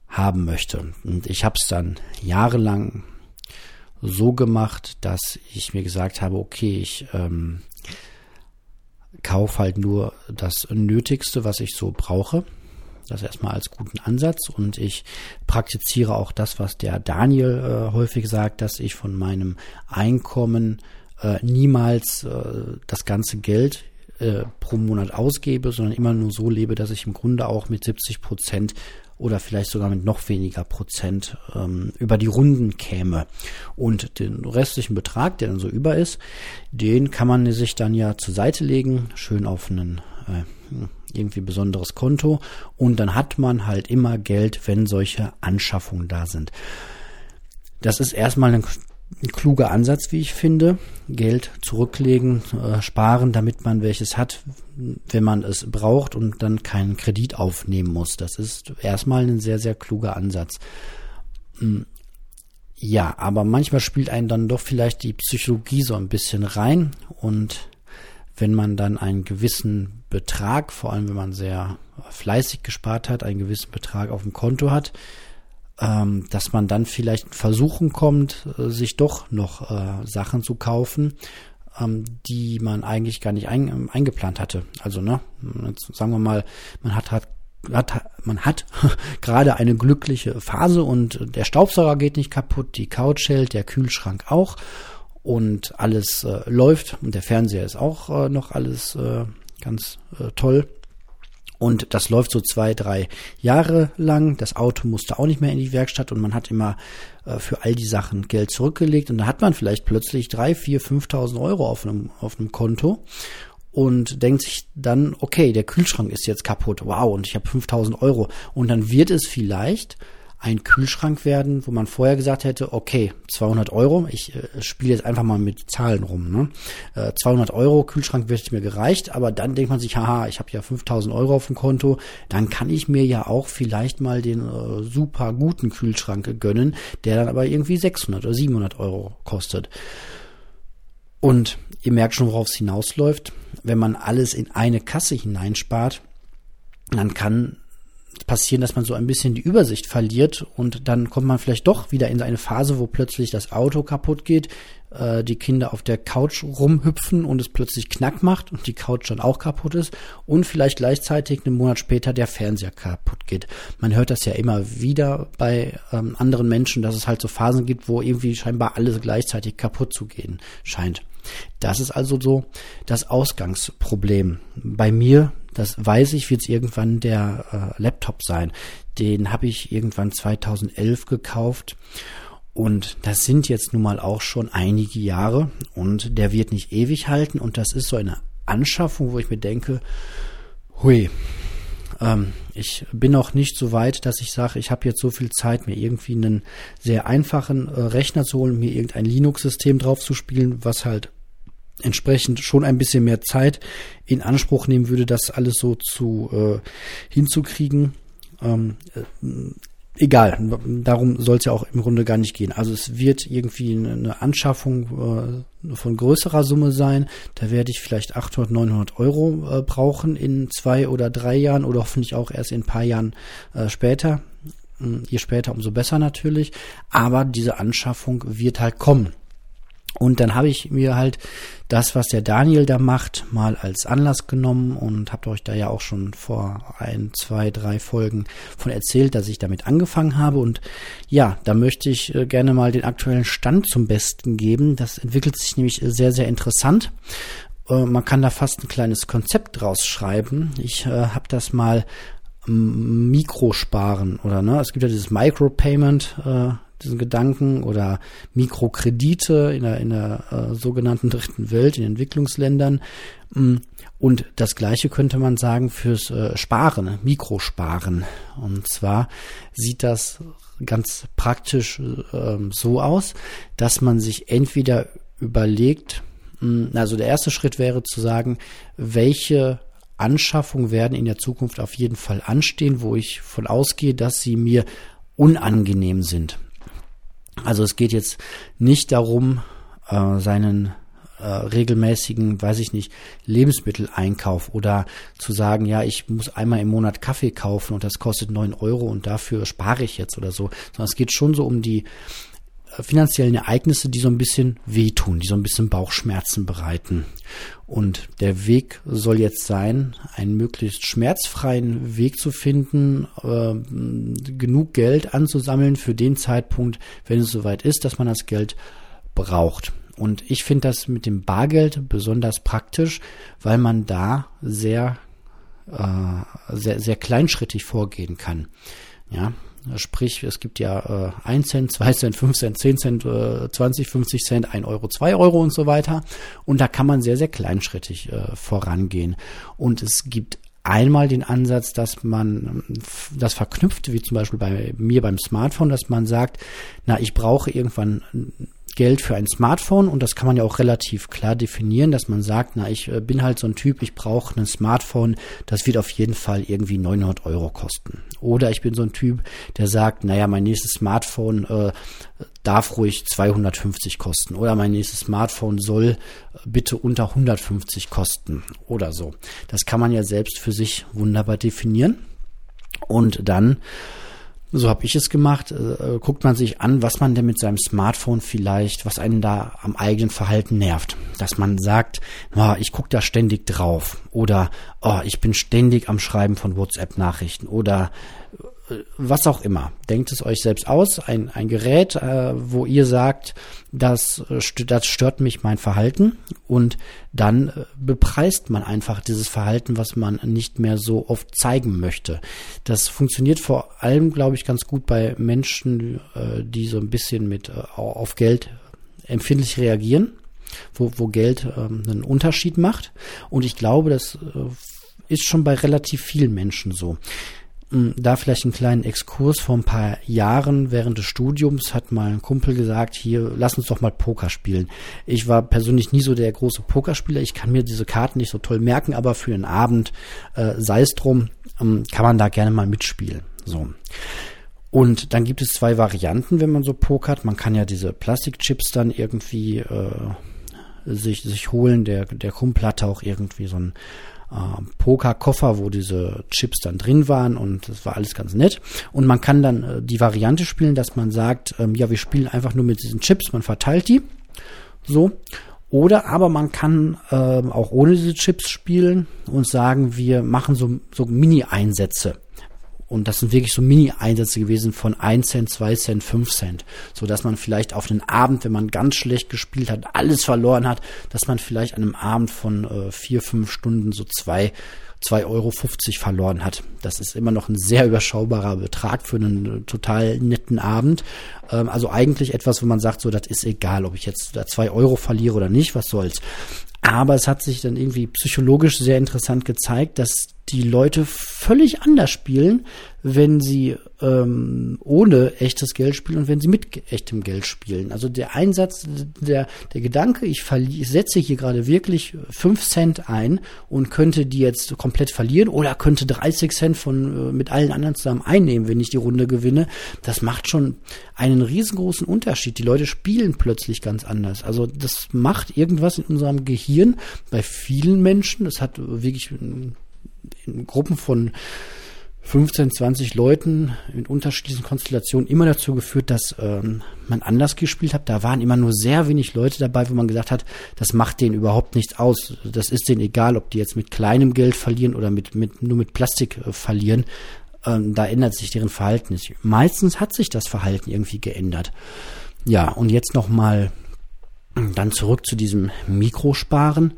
haben möchte. Und ich habe es dann jahrelang so gemacht, dass ich mir gesagt habe, okay, ich ähm, kaufe halt nur das Nötigste, was ich so brauche Das erstmal als guten Ansatz und ich praktiziere auch das, was der Daniel äh, häufig sagt, dass ich von meinem Einkommen äh, niemals äh, das ganze Geld äh, pro Monat ausgebe, sondern immer nur so lebe, dass ich im Grunde auch mit 70 Prozent oder vielleicht sogar mit noch weniger Prozent ähm, über die Runden käme. Und den restlichen Betrag, der dann so über ist, den kann man sich dann ja zur Seite legen, schön auf einen äh, irgendwie besonderes Konto und dann hat man halt immer Geld, wenn solche Anschaffungen da sind. Das ist erstmal ein ein kluger Ansatz, wie ich finde. Geld zurücklegen, äh, sparen, damit man welches hat, wenn man es braucht und dann keinen Kredit aufnehmen muss. Das ist erstmal ein sehr, sehr kluger Ansatz. Hm, ja, aber manchmal spielt einen dann doch vielleicht die Psychologie so ein bisschen rein und wenn man dann einen gewissen Betrag, vor allem wenn man sehr fleißig gespart hat, einen gewissen Betrag auf dem Konto hat, ähm, dass man dann vielleicht versuchen kommt, äh, sich doch noch äh, Sachen zu kaufen, ähm, die man eigentlich gar nicht ein, eingeplant hatte. Also, ne, jetzt sagen wir mal, man hat, hat hat, man hat gerade eine glückliche Phase und der Staubsauger geht nicht kaputt, die Couch hält, der Kühlschrank auch und alles äh, läuft und der Fernseher ist auch äh, noch alles äh, ganz äh, toll. Und das läuft so zwei, drei Jahre lang. Das Auto musste auch nicht mehr in die Werkstatt und man hat immer äh, für all die Sachen Geld zurückgelegt. Und da hat man vielleicht plötzlich drei, vier, fünftausend Euro auf einem, auf einem Konto und denkt sich dann, okay, der Kühlschrank ist jetzt kaputt. Wow, und ich habe 5000 Euro. Und dann wird es vielleicht ein Kühlschrank werden, wo man vorher gesagt hätte, okay, 200 Euro, ich äh, spiele jetzt einfach mal mit Zahlen rum, ne? Äh, 200 Euro Kühlschrank wird mir gereicht, aber dann denkt man sich, haha, ich habe ja 5000 Euro auf dem Konto, dann kann ich mir ja auch vielleicht mal den äh, super guten Kühlschrank gönnen, der dann aber irgendwie 600 oder 700 Euro kostet. Und ihr merkt schon, worauf es hinausläuft. Wenn man alles in eine Kasse hineinspart, dann kann passieren, dass man so ein bisschen die Übersicht verliert und dann kommt man vielleicht doch wieder in eine Phase, wo plötzlich das Auto kaputt geht, äh, die Kinder auf der Couch rumhüpfen und es plötzlich knack macht und die Couch dann auch kaputt ist und vielleicht gleichzeitig einen Monat später der Fernseher kaputt geht. Man hört das ja immer wieder bei ähm, anderen Menschen, dass es halt so Phasen gibt, wo irgendwie scheinbar alles gleichzeitig kaputt zu gehen scheint. Das ist also so das Ausgangsproblem. Bei mir, das weiß ich, wird es irgendwann der äh, Laptop sein. Den habe ich irgendwann 2011 gekauft. Und das sind jetzt nun mal auch schon einige Jahre und der wird nicht ewig halten und das ist so eine Anschaffung, wo ich mir denke, hui, ähm, ich bin noch nicht so weit, dass ich sage, ich habe jetzt so viel Zeit, mir irgendwie einen sehr einfachen äh, Rechner zu holen, mir irgendein Linux-System drauf zu spielen, was halt entsprechend schon ein bisschen mehr Zeit in Anspruch nehmen würde, das alles so zu äh, hinzukriegen. Ähm, äh, egal, darum soll es ja auch im Grunde gar nicht gehen. Also es wird irgendwie eine Anschaffung äh, von größerer Summe sein. Da werde ich vielleicht 800, 900 Euro äh, brauchen in zwei oder drei Jahren oder hoffentlich auch erst in ein paar Jahren äh, später. Hm, je später, umso besser natürlich. Aber diese Anschaffung wird halt kommen. Und dann habe ich mir halt das, was der Daniel da macht, mal als Anlass genommen und habt euch da ja auch schon vor ein, zwei, drei Folgen von erzählt, dass ich damit angefangen habe. Und ja, da möchte ich äh, gerne mal den aktuellen Stand zum Besten geben. Das entwickelt sich nämlich sehr, sehr interessant. Äh, man kann da fast ein kleines Konzept draus schreiben. Ich äh, habe das mal Mikrosparen oder ne, es gibt ja dieses Micropayment, äh, diesen Gedanken oder Mikrokredite in der, in der äh, sogenannten dritten Welt, in Entwicklungsländern. Mm, und das Gleiche könnte man sagen fürs äh, Sparen? Mikrosparen. Und zwar sieht das ganz praktisch äh, so aus, dass man sich entweder überlegt, mm, also der erste Schritt wäre zu sagen, welche Anschaffungen werden in der Zukunft auf jeden Fall anstehen, wo ich von ausgehe, dass sie mir unangenehm sind. Also es geht jetzt nicht darum, äh, seinen äh, regelmäßigen, weiß ich nicht, Lebensmitteleinkauf oder zu sagen, ja, ich muss einmal im Monat Kaffee kaufen und das kostet neun Euro und dafür spare ich jetzt oder so, sondern es geht schon so um die finanziellen Ereignisse, die so ein bisschen wehtun, die so ein bisschen Bauchschmerzen bereiten. Und der Weg soll jetzt sein, einen möglichst schmerzfreien Weg zu finden, äh, genug Geld anzusammeln für den Zeitpunkt, wenn es soweit ist, dass man das Geld braucht. Und ich finde das mit dem Bargeld besonders praktisch, weil man da sehr, äh, sehr, sehr kleinschrittig vorgehen kann. Ja, Sprich, es gibt ja äh, 1 Cent, 2 Cent, 5 Cent, 10 Cent, äh, 20, 50 Cent, 1 Euro, 2 Euro und so weiter. Und da kann man sehr, sehr kleinschrittig äh, vorangehen. Und es gibt einmal den Ansatz, dass man ähm, das verknüpft, wie zum Beispiel bei mir beim Smartphone, dass man sagt, na, ich brauche irgendwann Geld für ein Smartphone und das kann man ja auch relativ klar definieren, dass man sagt, na, ich äh, bin halt so ein Typ, ich brauche ein Smartphone, das wird auf jeden Fall irgendwie 900 Euro kosten. Oder ich bin so ein Typ, der sagt, naja, mein nächstes Smartphone äh, darf ruhig 250 kosten oder mein nächstes Smartphone soll äh, bitte unter 150 kosten oder so. Das kann man ja selbst für sich wunderbar definieren und dann so habe ich es gemacht. Äh, guckt man sich an, was man denn mit seinem Smartphone vielleicht, was einen da am eigenen Verhalten nervt. Dass man sagt, oh, ich gucke da ständig drauf oder oh, ich bin ständig am Schreiben von WhatsApp-Nachrichten oder was auch immer. Denkt es euch selbst aus, ein, ein Gerät, äh, wo ihr sagt, das, äh, das stört mich mein Verhalten und dann äh, bepreist man einfach dieses Verhalten, was man nicht mehr so oft zeigen möchte. Das funktioniert vor allem, glaube ich, ganz gut bei Menschen, äh, die so ein bisschen mit äh, auf Geld empfindlich reagieren, wo, wo Geld ähm, einen Unterschied macht. Und ich glaube, das äh, ist schon bei relativ vielen Menschen so. Hm, da vielleicht einen kleinen Exkurs. Vor ein paar Jahren während des Studiums hat mal ein Kumpel gesagt, hier, lass uns doch mal Poker spielen. Ich war persönlich nie so der große Pokerspieler. Ich kann mir diese Karten nicht so toll merken, aber für einen Abend, äh, sei es drum, ähm, kann man da gerne mal mitspielen. So. Und dann gibt es zwei Varianten, wenn man so pokert. Man kann ja diese Plastikchips dann irgendwie äh, sich, sich holen. Der, der Kumpel hatte auch irgendwie so ein äh, Pokerkoffer, wo diese Chips dann drin waren und das war alles ganz nett. Und man kann dann äh, die Variante spielen, dass man sagt, ähm, ja, wir spielen einfach nur mit diesen Chips, man verteilt die. So. Oder aber man kann ähm, auch ohne diese Chips spielen und sagen, wir machen so, so Mini-Einsätze. Und das sind wirklich so Mini-Einsätze gewesen von 1 Cent, 2 Cent, 5 Cent. So dass man vielleicht auf einen Abend, wenn man ganz schlecht gespielt hat, alles verloren hat, dass man vielleicht an einem Abend von äh, vier, fünf Stunden so zwei 2,50 Euro verloren hat. Das ist immer noch ein sehr überschaubarer Betrag für einen äh, total netten Abend. Ähm, also eigentlich etwas, wo man sagt, so, das ist egal, ob ich jetzt da 2 Euro verliere oder nicht, was soll's. Aber es hat sich dann irgendwie psychologisch sehr interessant gezeigt, dass die Leute völlig anders spielen, wenn sie ähm, ohne echtes Geld spielen und wenn sie mit echtem Geld spielen. Also der Einsatz, der, der Gedanke, ich, ich setze hier gerade wirklich fünf Cent ein und könnte die jetzt komplett verlieren oder könnte 30 Cent von äh, mit allen anderen zusammen einnehmen, wenn ich die Runde gewinne, das macht schon einen riesengroßen Unterschied. Die Leute spielen plötzlich ganz anders. Also das macht irgendwas in unserem Gehirn bei vielen Menschen. Das hat wirklich in, in Gruppen von 15, 20 Leuten in unterschiedlichen Konstellationen immer dazu geführt, dass ähm, man anders gespielt hat. Da waren immer nur sehr wenig Leute dabei, wo man gesagt hat, das macht denen überhaupt nichts aus. Das ist denen egal, ob die jetzt mit kleinem Geld verlieren oder mit, mit nur mit Plastik äh, verlieren. Ähm, da ändert sich deren Verhalten nicht. Meistens hat sich das Verhalten irgendwie geändert. Ja, und jetzt noch mal dann zurück zu diesem Mikrosparen.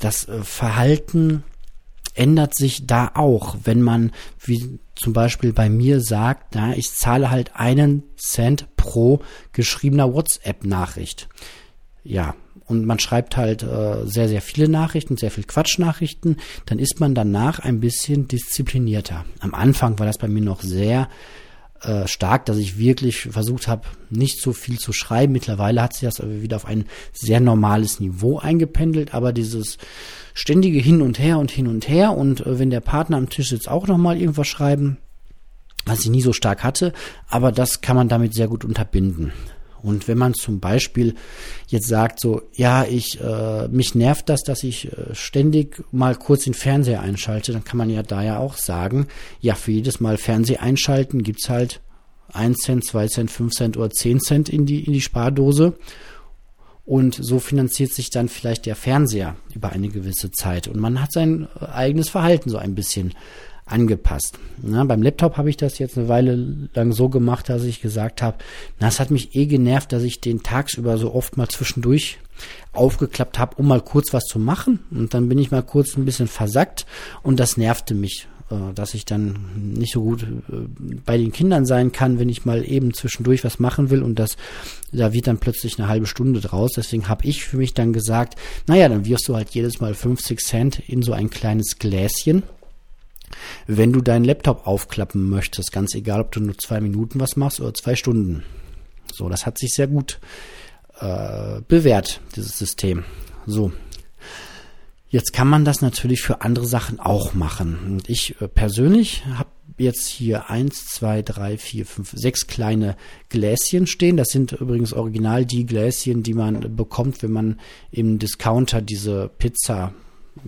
Das äh, Verhalten ändert sich da auch, wenn man, wie zum Beispiel bei mir sagt, na, ich zahle halt einen Cent pro geschriebener WhatsApp-Nachricht. Ja, und man schreibt halt äh, sehr, sehr viele Nachrichten, sehr viel Quatschnachrichten, dann ist man danach ein bisschen disziplinierter. Am Anfang war das bei mir noch sehr äh, stark, dass ich wirklich versucht habe, nicht so viel zu schreiben. Mittlerweile hat sich das wieder auf ein sehr normales Niveau eingependelt, aber dieses ständige Hin und Her und Hin und Her und äh, wenn der Partner am Tisch sitzt, auch nochmal irgendwas schreiben, was ich nie so stark hatte, aber das kann man damit sehr gut unterbinden. Und wenn man zum Beispiel jetzt sagt, so, ja, ich, äh, mich nervt das, dass ich äh, ständig mal kurz den Fernseher einschalte, dann kann man ja da ja auch sagen, ja, für jedes Mal Fernseher einschalten gibt's halt 1 Cent, 2 Cent, 5 Cent oder 10 Cent in die, in die Spardose. Und so finanziert sich dann vielleicht der Fernseher über eine gewisse Zeit. Und man hat sein eigenes Verhalten so ein bisschen angepasst. Na, beim Laptop habe ich das jetzt eine Weile lang so gemacht, dass ich gesagt habe, na, es hat mich eh genervt, dass ich den tagsüber so oft mal zwischendurch aufgeklappt habe, um mal kurz was zu machen. Und dann bin ich mal kurz ein bisschen versackt und das nervte mich, äh, dass ich dann nicht so gut äh, bei den Kindern sein kann, wenn ich mal eben zwischendurch was machen will und das, da wird dann plötzlich eine halbe Stunde draus. Deswegen habe ich für mich dann gesagt, naja, dann wirst du halt jedes Mal 50 Cent in so ein kleines Gläschen wenn du deinen Laptop aufklappen möchtest, ganz egal, ob du nur zwei Minuten was machst oder zwei Stunden. So, das hat sich sehr gut äh, bewährt, dieses System. So. Jetzt kann man das natürlich für andere Sachen auch machen. Und ich äh, persönlich habe jetzt hier eins, zwei, drei, vier, fünf, sechs kleine Gläschen stehen. Das sind übrigens original die Gläschen, die man bekommt, wenn man im Discounter diese Pizza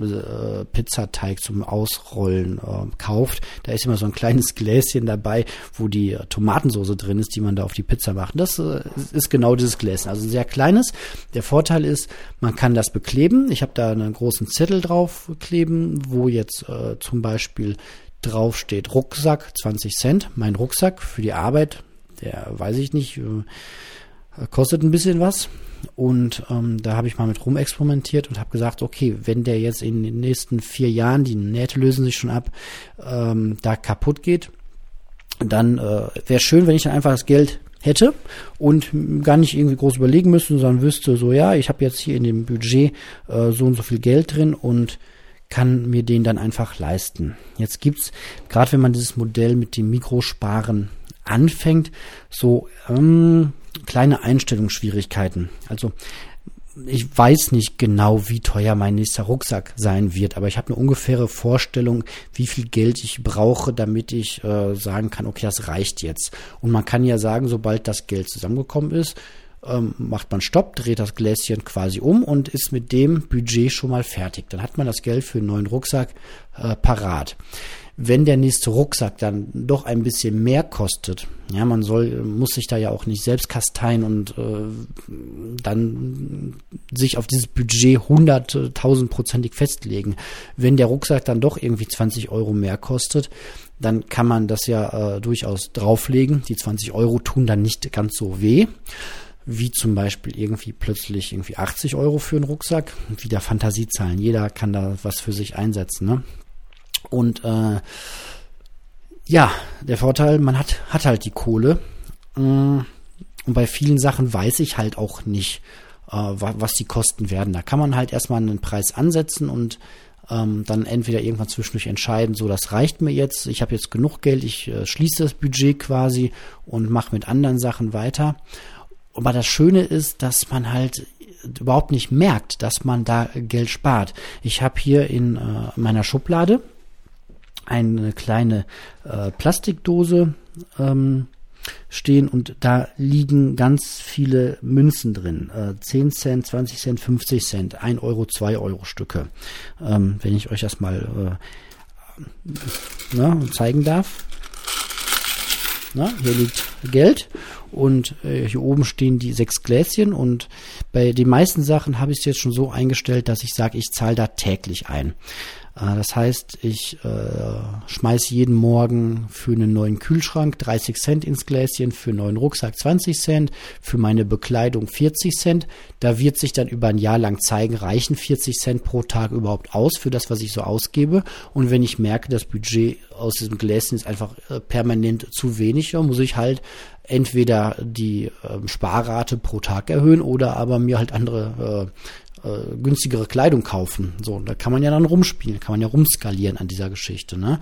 äh, Pizzateig zum Ausrollen äh, kauft, da ist immer so ein kleines Gläschen dabei, wo die Tomatensoße drin ist, die man da auf die Pizza macht. Das äh, ist genau dieses Gläschen, also ein sehr kleines. Der Vorteil ist, man kann das bekleben. Ich habe da einen großen Zettel drauf kleben, wo jetzt äh, zum Beispiel drauf steht Rucksack 20 Cent, mein Rucksack für die Arbeit, der weiß ich nicht, äh, kostet ein bisschen was. Und ähm, da habe ich mal mit rumexperimentiert und habe gesagt, okay, wenn der jetzt in den nächsten vier Jahren, die Nähte lösen sich schon ab, ähm, da kaputt geht, dann äh, wäre schön, wenn ich dann einfach das Geld hätte und gar nicht irgendwie groß überlegen müsste, sondern wüsste so, ja, ich habe jetzt hier in dem Budget äh, so und so viel Geld drin und kann mir den dann einfach leisten. Jetzt gibt's gerade wenn man dieses Modell mit dem Mikrosparen anfängt, so ähm, kleine Einstellungsschwierigkeiten. Also ich weiß nicht genau, wie teuer mein nächster Rucksack sein wird, aber ich habe eine ungefähre Vorstellung, wie viel Geld ich brauche, damit ich äh, sagen kann, okay, das reicht jetzt. Und man kann ja sagen, sobald das Geld zusammengekommen ist, ähm, macht man Stopp, dreht das Gläschen quasi um und ist mit dem Budget schon mal fertig. Dann hat man das Geld für einen neuen Rucksack äh, parat wenn der nächste Rucksack dann doch ein bisschen mehr kostet, ja, man soll, muss sich da ja auch nicht selbst kasteien und äh, dann sich auf dieses Budget hunderttausendprozentig festlegen. Wenn der Rucksack dann doch irgendwie 20 Euro mehr kostet, dann kann man das ja äh, durchaus drauflegen. Die 20 Euro tun dann nicht ganz so weh wie zum Beispiel irgendwie plötzlich irgendwie 80 Euro für einen Rucksack. Wieder Fantasiezahlen. Jeder kann da was für sich einsetzen. Ne? Und äh, ja, der Vorteil, man hat, hat halt die Kohle. Äh, und bei vielen Sachen weiß ich halt auch nicht, äh, was die Kosten werden. Da kann man halt erstmal einen Preis ansetzen und ähm, dann entweder irgendwann zwischendurch entscheiden, so das reicht mir jetzt, ich habe jetzt genug Geld, ich äh, schließe das Budget quasi und mache mit anderen Sachen weiter. Aber das Schöne ist, dass man halt überhaupt nicht merkt, dass man da Geld spart. Ich habe hier in äh, meiner Schublade eine kleine äh, Plastikdose ähm, stehen und da liegen ganz viele Münzen drin. Äh, 10 Cent, 20 Cent, 50 Cent, 1 Euro, 2 Euro Stücke. Ähm, wenn ich euch das mal äh, na, zeigen darf. Na, hier liegt Geld und äh, hier oben stehen die sechs Gläschen und bei den meisten Sachen habe ich es jetzt schon so eingestellt, dass ich sage, ich zahle da täglich ein. Äh, das heißt, ich äh, schmeiße jeden Morgen für einen neuen Kühlschrank 30 Cent ins Gläschen, für einen neuen Rucksack 20 Cent, für meine Bekleidung 40 Cent. Da wird sich dann über ein Jahr lang zeigen, reichen 40 Cent pro Tag überhaupt aus für das, was ich so ausgebe. Und wenn ich merke, das Budget aus diesem Gläschen ist einfach äh, permanent zu wenig, dann muss ich halt entweder die äh, Sparrate pro Tag erhöhen oder aber mir halt andere äh, günstigere Kleidung kaufen. So, da kann man ja dann rumspielen, kann man ja rumskalieren an dieser Geschichte. Ne?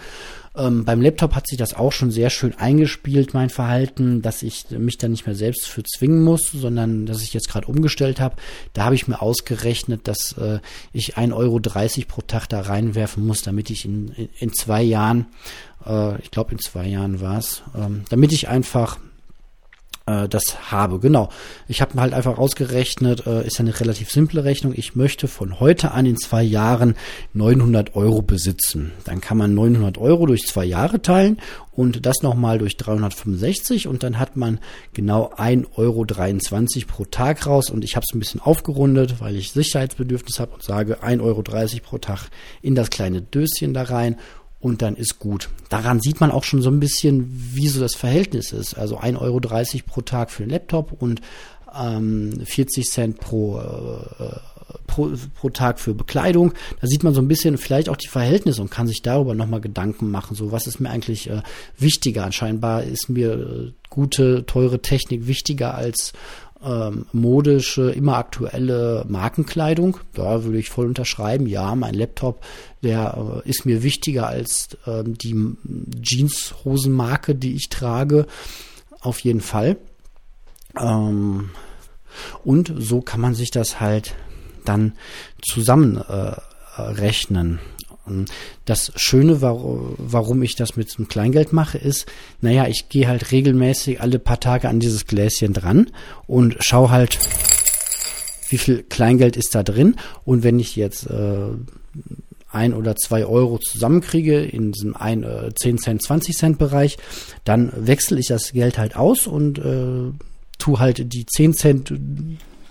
Ähm, beim Laptop hat sich das auch schon sehr schön eingespielt, mein Verhalten, dass ich mich da nicht mehr selbst für zwingen muss, sondern dass ich jetzt gerade umgestellt habe. Da habe ich mir ausgerechnet, dass äh, ich 1,30 Euro pro Tag da reinwerfen muss, damit ich in, in, in zwei Jahren, äh, ich glaube in zwei Jahren war es, ähm, damit ich einfach äh, das habe. Genau. Ich habe halt einfach ausgerechnet, äh, ist ja eine relativ simple Rechnung. Ich möchte von heute an in zwei Jahren 900 Euro besitzen. Dann kann man 900 Euro durch zwei Jahre teilen und das nochmal durch 365 und dann hat man genau 1,23 Euro pro Tag raus und ich habe es ein bisschen aufgerundet, weil ich Sicherheitsbedürfnis habe und sage 1,30 Euro pro Tag in das kleine Döschen da rein und dann ist gut. Daran sieht man auch schon so ein bisschen, wie so das Verhältnis ist. Also 1,30 Euro pro Tag für den Laptop und ähm, 40 Cent pro, äh, pro, pro Tag für Bekleidung. Da sieht man so ein bisschen vielleicht auch die Verhältnisse und kann sich darüber nochmal Gedanken machen. So, was ist mir eigentlich äh, wichtiger? Scheinbar ist mir äh, gute, teure Technik wichtiger als ähm, modische, immer aktuelle Markenkleidung. Da würde ich voll unterschreiben. Ja, mein Laptop, der äh, ist mir wichtiger als ähm, die Jeanshosenmarke, die ich trage. Auf jeden Fall. Ähm, und so kann man sich das halt dann zusammenrechnen. Äh, das Schöne, warum ich das mit dem Kleingeld mache, ist, naja, ich gehe halt regelmäßig alle paar Tage an dieses Gläschen dran und schaue halt, wie viel Kleingeld ist da drin. Und wenn ich jetzt äh, ein oder zwei Euro zusammenkriege in diesem ein, äh, 10 Cent, 20 Cent Bereich, dann wechsle ich das Geld halt aus und äh, tu halt die 10 Cent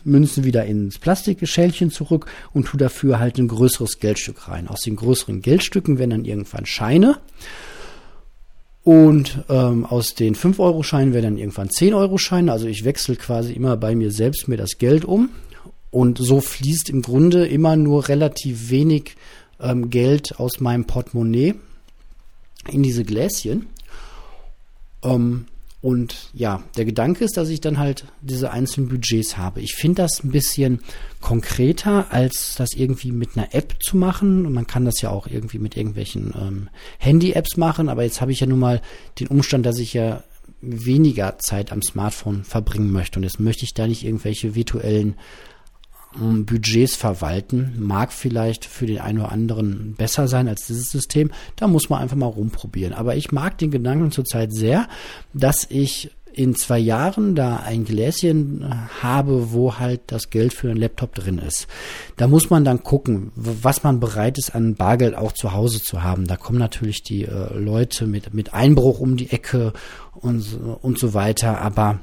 Münzen wieder ins Plastikschälchen zurück und tu dafür halt ein größeres Geldstück rein. Aus den größeren Geldstücken werden dann irgendwann Scheine. Und ähm, aus den 5-Euro-Scheinen werden dann irgendwann 10-Euro-Scheine. Also ich wechsle quasi immer bei mir selbst mir das Geld um. Und so fließt im Grunde immer nur relativ wenig ähm, Geld aus meinem Portemonnaie in diese Gläschen. Ähm, und ja, der Gedanke ist, dass ich dann halt diese einzelnen Budgets habe. Ich finde das ein bisschen konkreter, als das irgendwie mit einer App zu machen. Und man kann das ja auch irgendwie mit irgendwelchen ähm, Handy-Apps machen. Aber jetzt habe ich ja nun mal den Umstand, dass ich ja weniger Zeit am Smartphone verbringen möchte. Und jetzt möchte ich da nicht irgendwelche virtuellen Budgets verwalten. Mag vielleicht für den einen oder anderen besser sein als dieses System. Da muss man einfach mal rumprobieren. Aber ich mag den Gedanken zurzeit sehr, dass ich in zwei Jahren da ein Gläschen habe, wo halt das Geld für einen Laptop drin ist. Da muss man dann gucken, was man bereit ist, an Bargeld auch zu Hause zu haben. Da kommen natürlich die äh, Leute mit, mit Einbruch um die Ecke und, und so weiter. Aber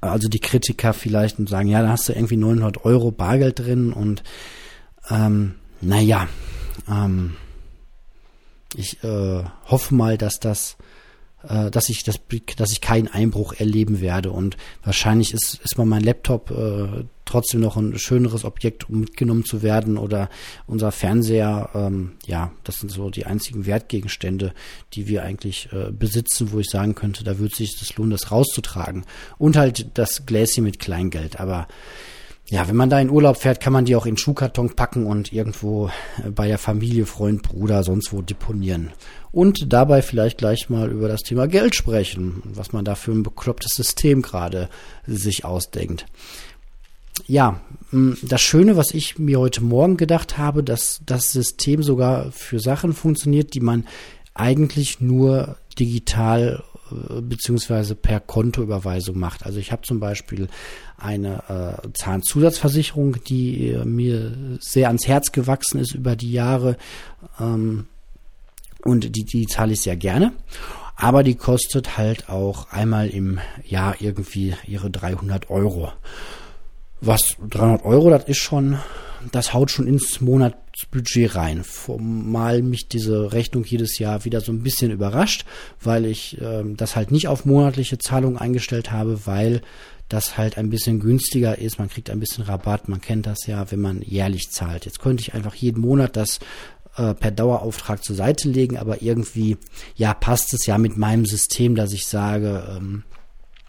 also die Kritiker vielleicht und sagen, ja, da hast du irgendwie 900 Euro Bargeld drin und ähm, naja, ähm, ich äh, hoffe mal, dass das äh, dass ich das, dass ich keinen Einbruch erleben werde. Und wahrscheinlich ist, ist mal mein Laptop äh, trotzdem noch ein schöneres Objekt, um mitgenommen zu werden. Oder unser Fernseher, ähm, ja, das sind so die einzigen Wertgegenstände, die wir eigentlich äh, besitzen, wo ich sagen könnte, da würde sich das lohnen, das rauszutragen. Und halt das Gläschen mit Kleingeld. Aber ja, wenn man da in Urlaub fährt, kann man die auch in Schuhkarton packen und irgendwo äh, bei der Familie, Freund, Bruder, sonst wo deponieren. Und dabei vielleicht gleich mal über das Thema Geld sprechen, was man da für ein beklopptes System gerade sich ausdenkt. Ja, das Schöne, was ich mir heute Morgen gedacht habe, dass das System sogar für Sachen funktioniert, die man eigentlich nur digital beziehungsweise per Kontoüberweisung macht. Also ich habe zum Beispiel eine äh, Zahnzusatzversicherung, die äh, mir sehr ans Herz gewachsen ist über die Jahre ähm, und die, die zahle ich sehr gerne. Aber die kostet halt auch einmal im Jahr irgendwie ihre 300 Euro. Was 300 Euro, das ist schon, das haut schon ins Monatsbudget rein. Formal mich diese Rechnung jedes Jahr wieder so ein bisschen überrascht, weil ich äh, das halt nicht auf monatliche Zahlungen eingestellt habe, weil das halt ein bisschen günstiger ist. Man kriegt ein bisschen Rabatt. Man kennt das ja, wenn man jährlich zahlt. Jetzt könnte ich einfach jeden Monat das äh, per Dauerauftrag zur Seite legen, aber irgendwie, ja, passt es ja mit meinem System, dass ich sage, ähm,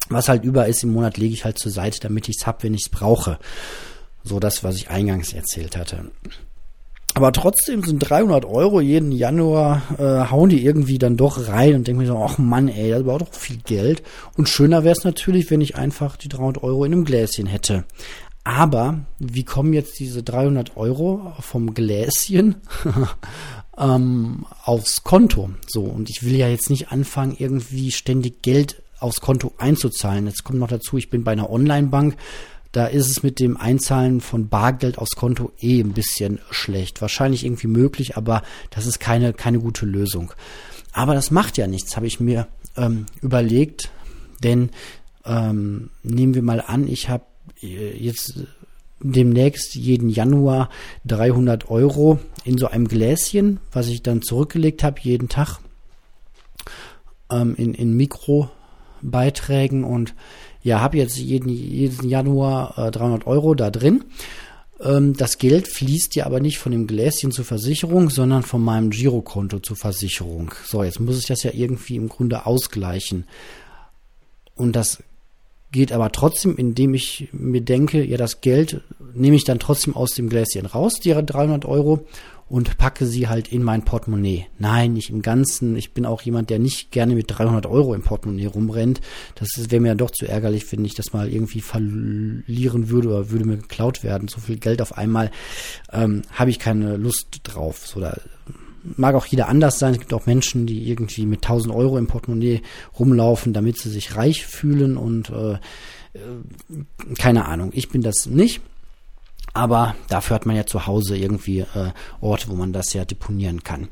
was halt über ist im Monat, lege ich halt zur Seite, damit ich es habe, wenn ich es brauche. So das, was ich eingangs erzählt hatte. Aber trotzdem sind 300 Euro jeden Januar, äh, hauen die irgendwie dann doch rein und denken mir so, ach Mann, ey, das war doch viel Geld. Und schöner wäre es natürlich, wenn ich einfach die 300 Euro in einem Gläschen hätte. Aber wie kommen jetzt diese 300 Euro vom Gläschen ähm, aufs Konto? So, und ich will ja jetzt nicht anfangen, irgendwie ständig Geld aufs Konto einzuzahlen. Jetzt kommt noch dazu, ich bin bei einer Online-Bank. Da ist es mit dem Einzahlen von Bargeld aufs Konto eh ein bisschen schlecht. Wahrscheinlich irgendwie möglich, aber das ist keine, keine gute Lösung. Aber das macht ja nichts, habe ich mir ähm, überlegt. Denn ähm, nehmen wir mal an, ich habe äh, jetzt demnächst jeden Januar 300 Euro in so einem Gläschen, was ich dann zurückgelegt habe jeden Tag ähm, in, in Mikrobeiträgen und ja, habe jetzt jeden, jeden Januar äh, 300 Euro da drin. Ähm, das Geld fließt ja aber nicht von dem Gläschen zur Versicherung, sondern von meinem Girokonto zur Versicherung. So, jetzt muss ich das ja irgendwie im Grunde ausgleichen. Und das geht aber trotzdem, indem ich mir denke, ja, das Geld nehme ich dann trotzdem aus dem Gläschen raus, die 300 Euro, und packe sie halt in mein Portemonnaie. Nein, nicht im Ganzen. Ich bin auch jemand, der nicht gerne mit 300 Euro im Portemonnaie rumrennt. Das wäre mir doch zu ärgerlich, wenn ich das mal irgendwie verlieren würde oder würde mir geklaut werden. So viel Geld auf einmal ähm, habe ich keine Lust drauf. So, da mag auch jeder anders sein. Es gibt auch Menschen, die irgendwie mit 1000 Euro im Portemonnaie rumlaufen, damit sie sich reich fühlen und äh, äh, keine Ahnung. Ich bin das nicht. Aber dafür hat man ja zu Hause irgendwie äh, Orte, wo man das ja deponieren kann.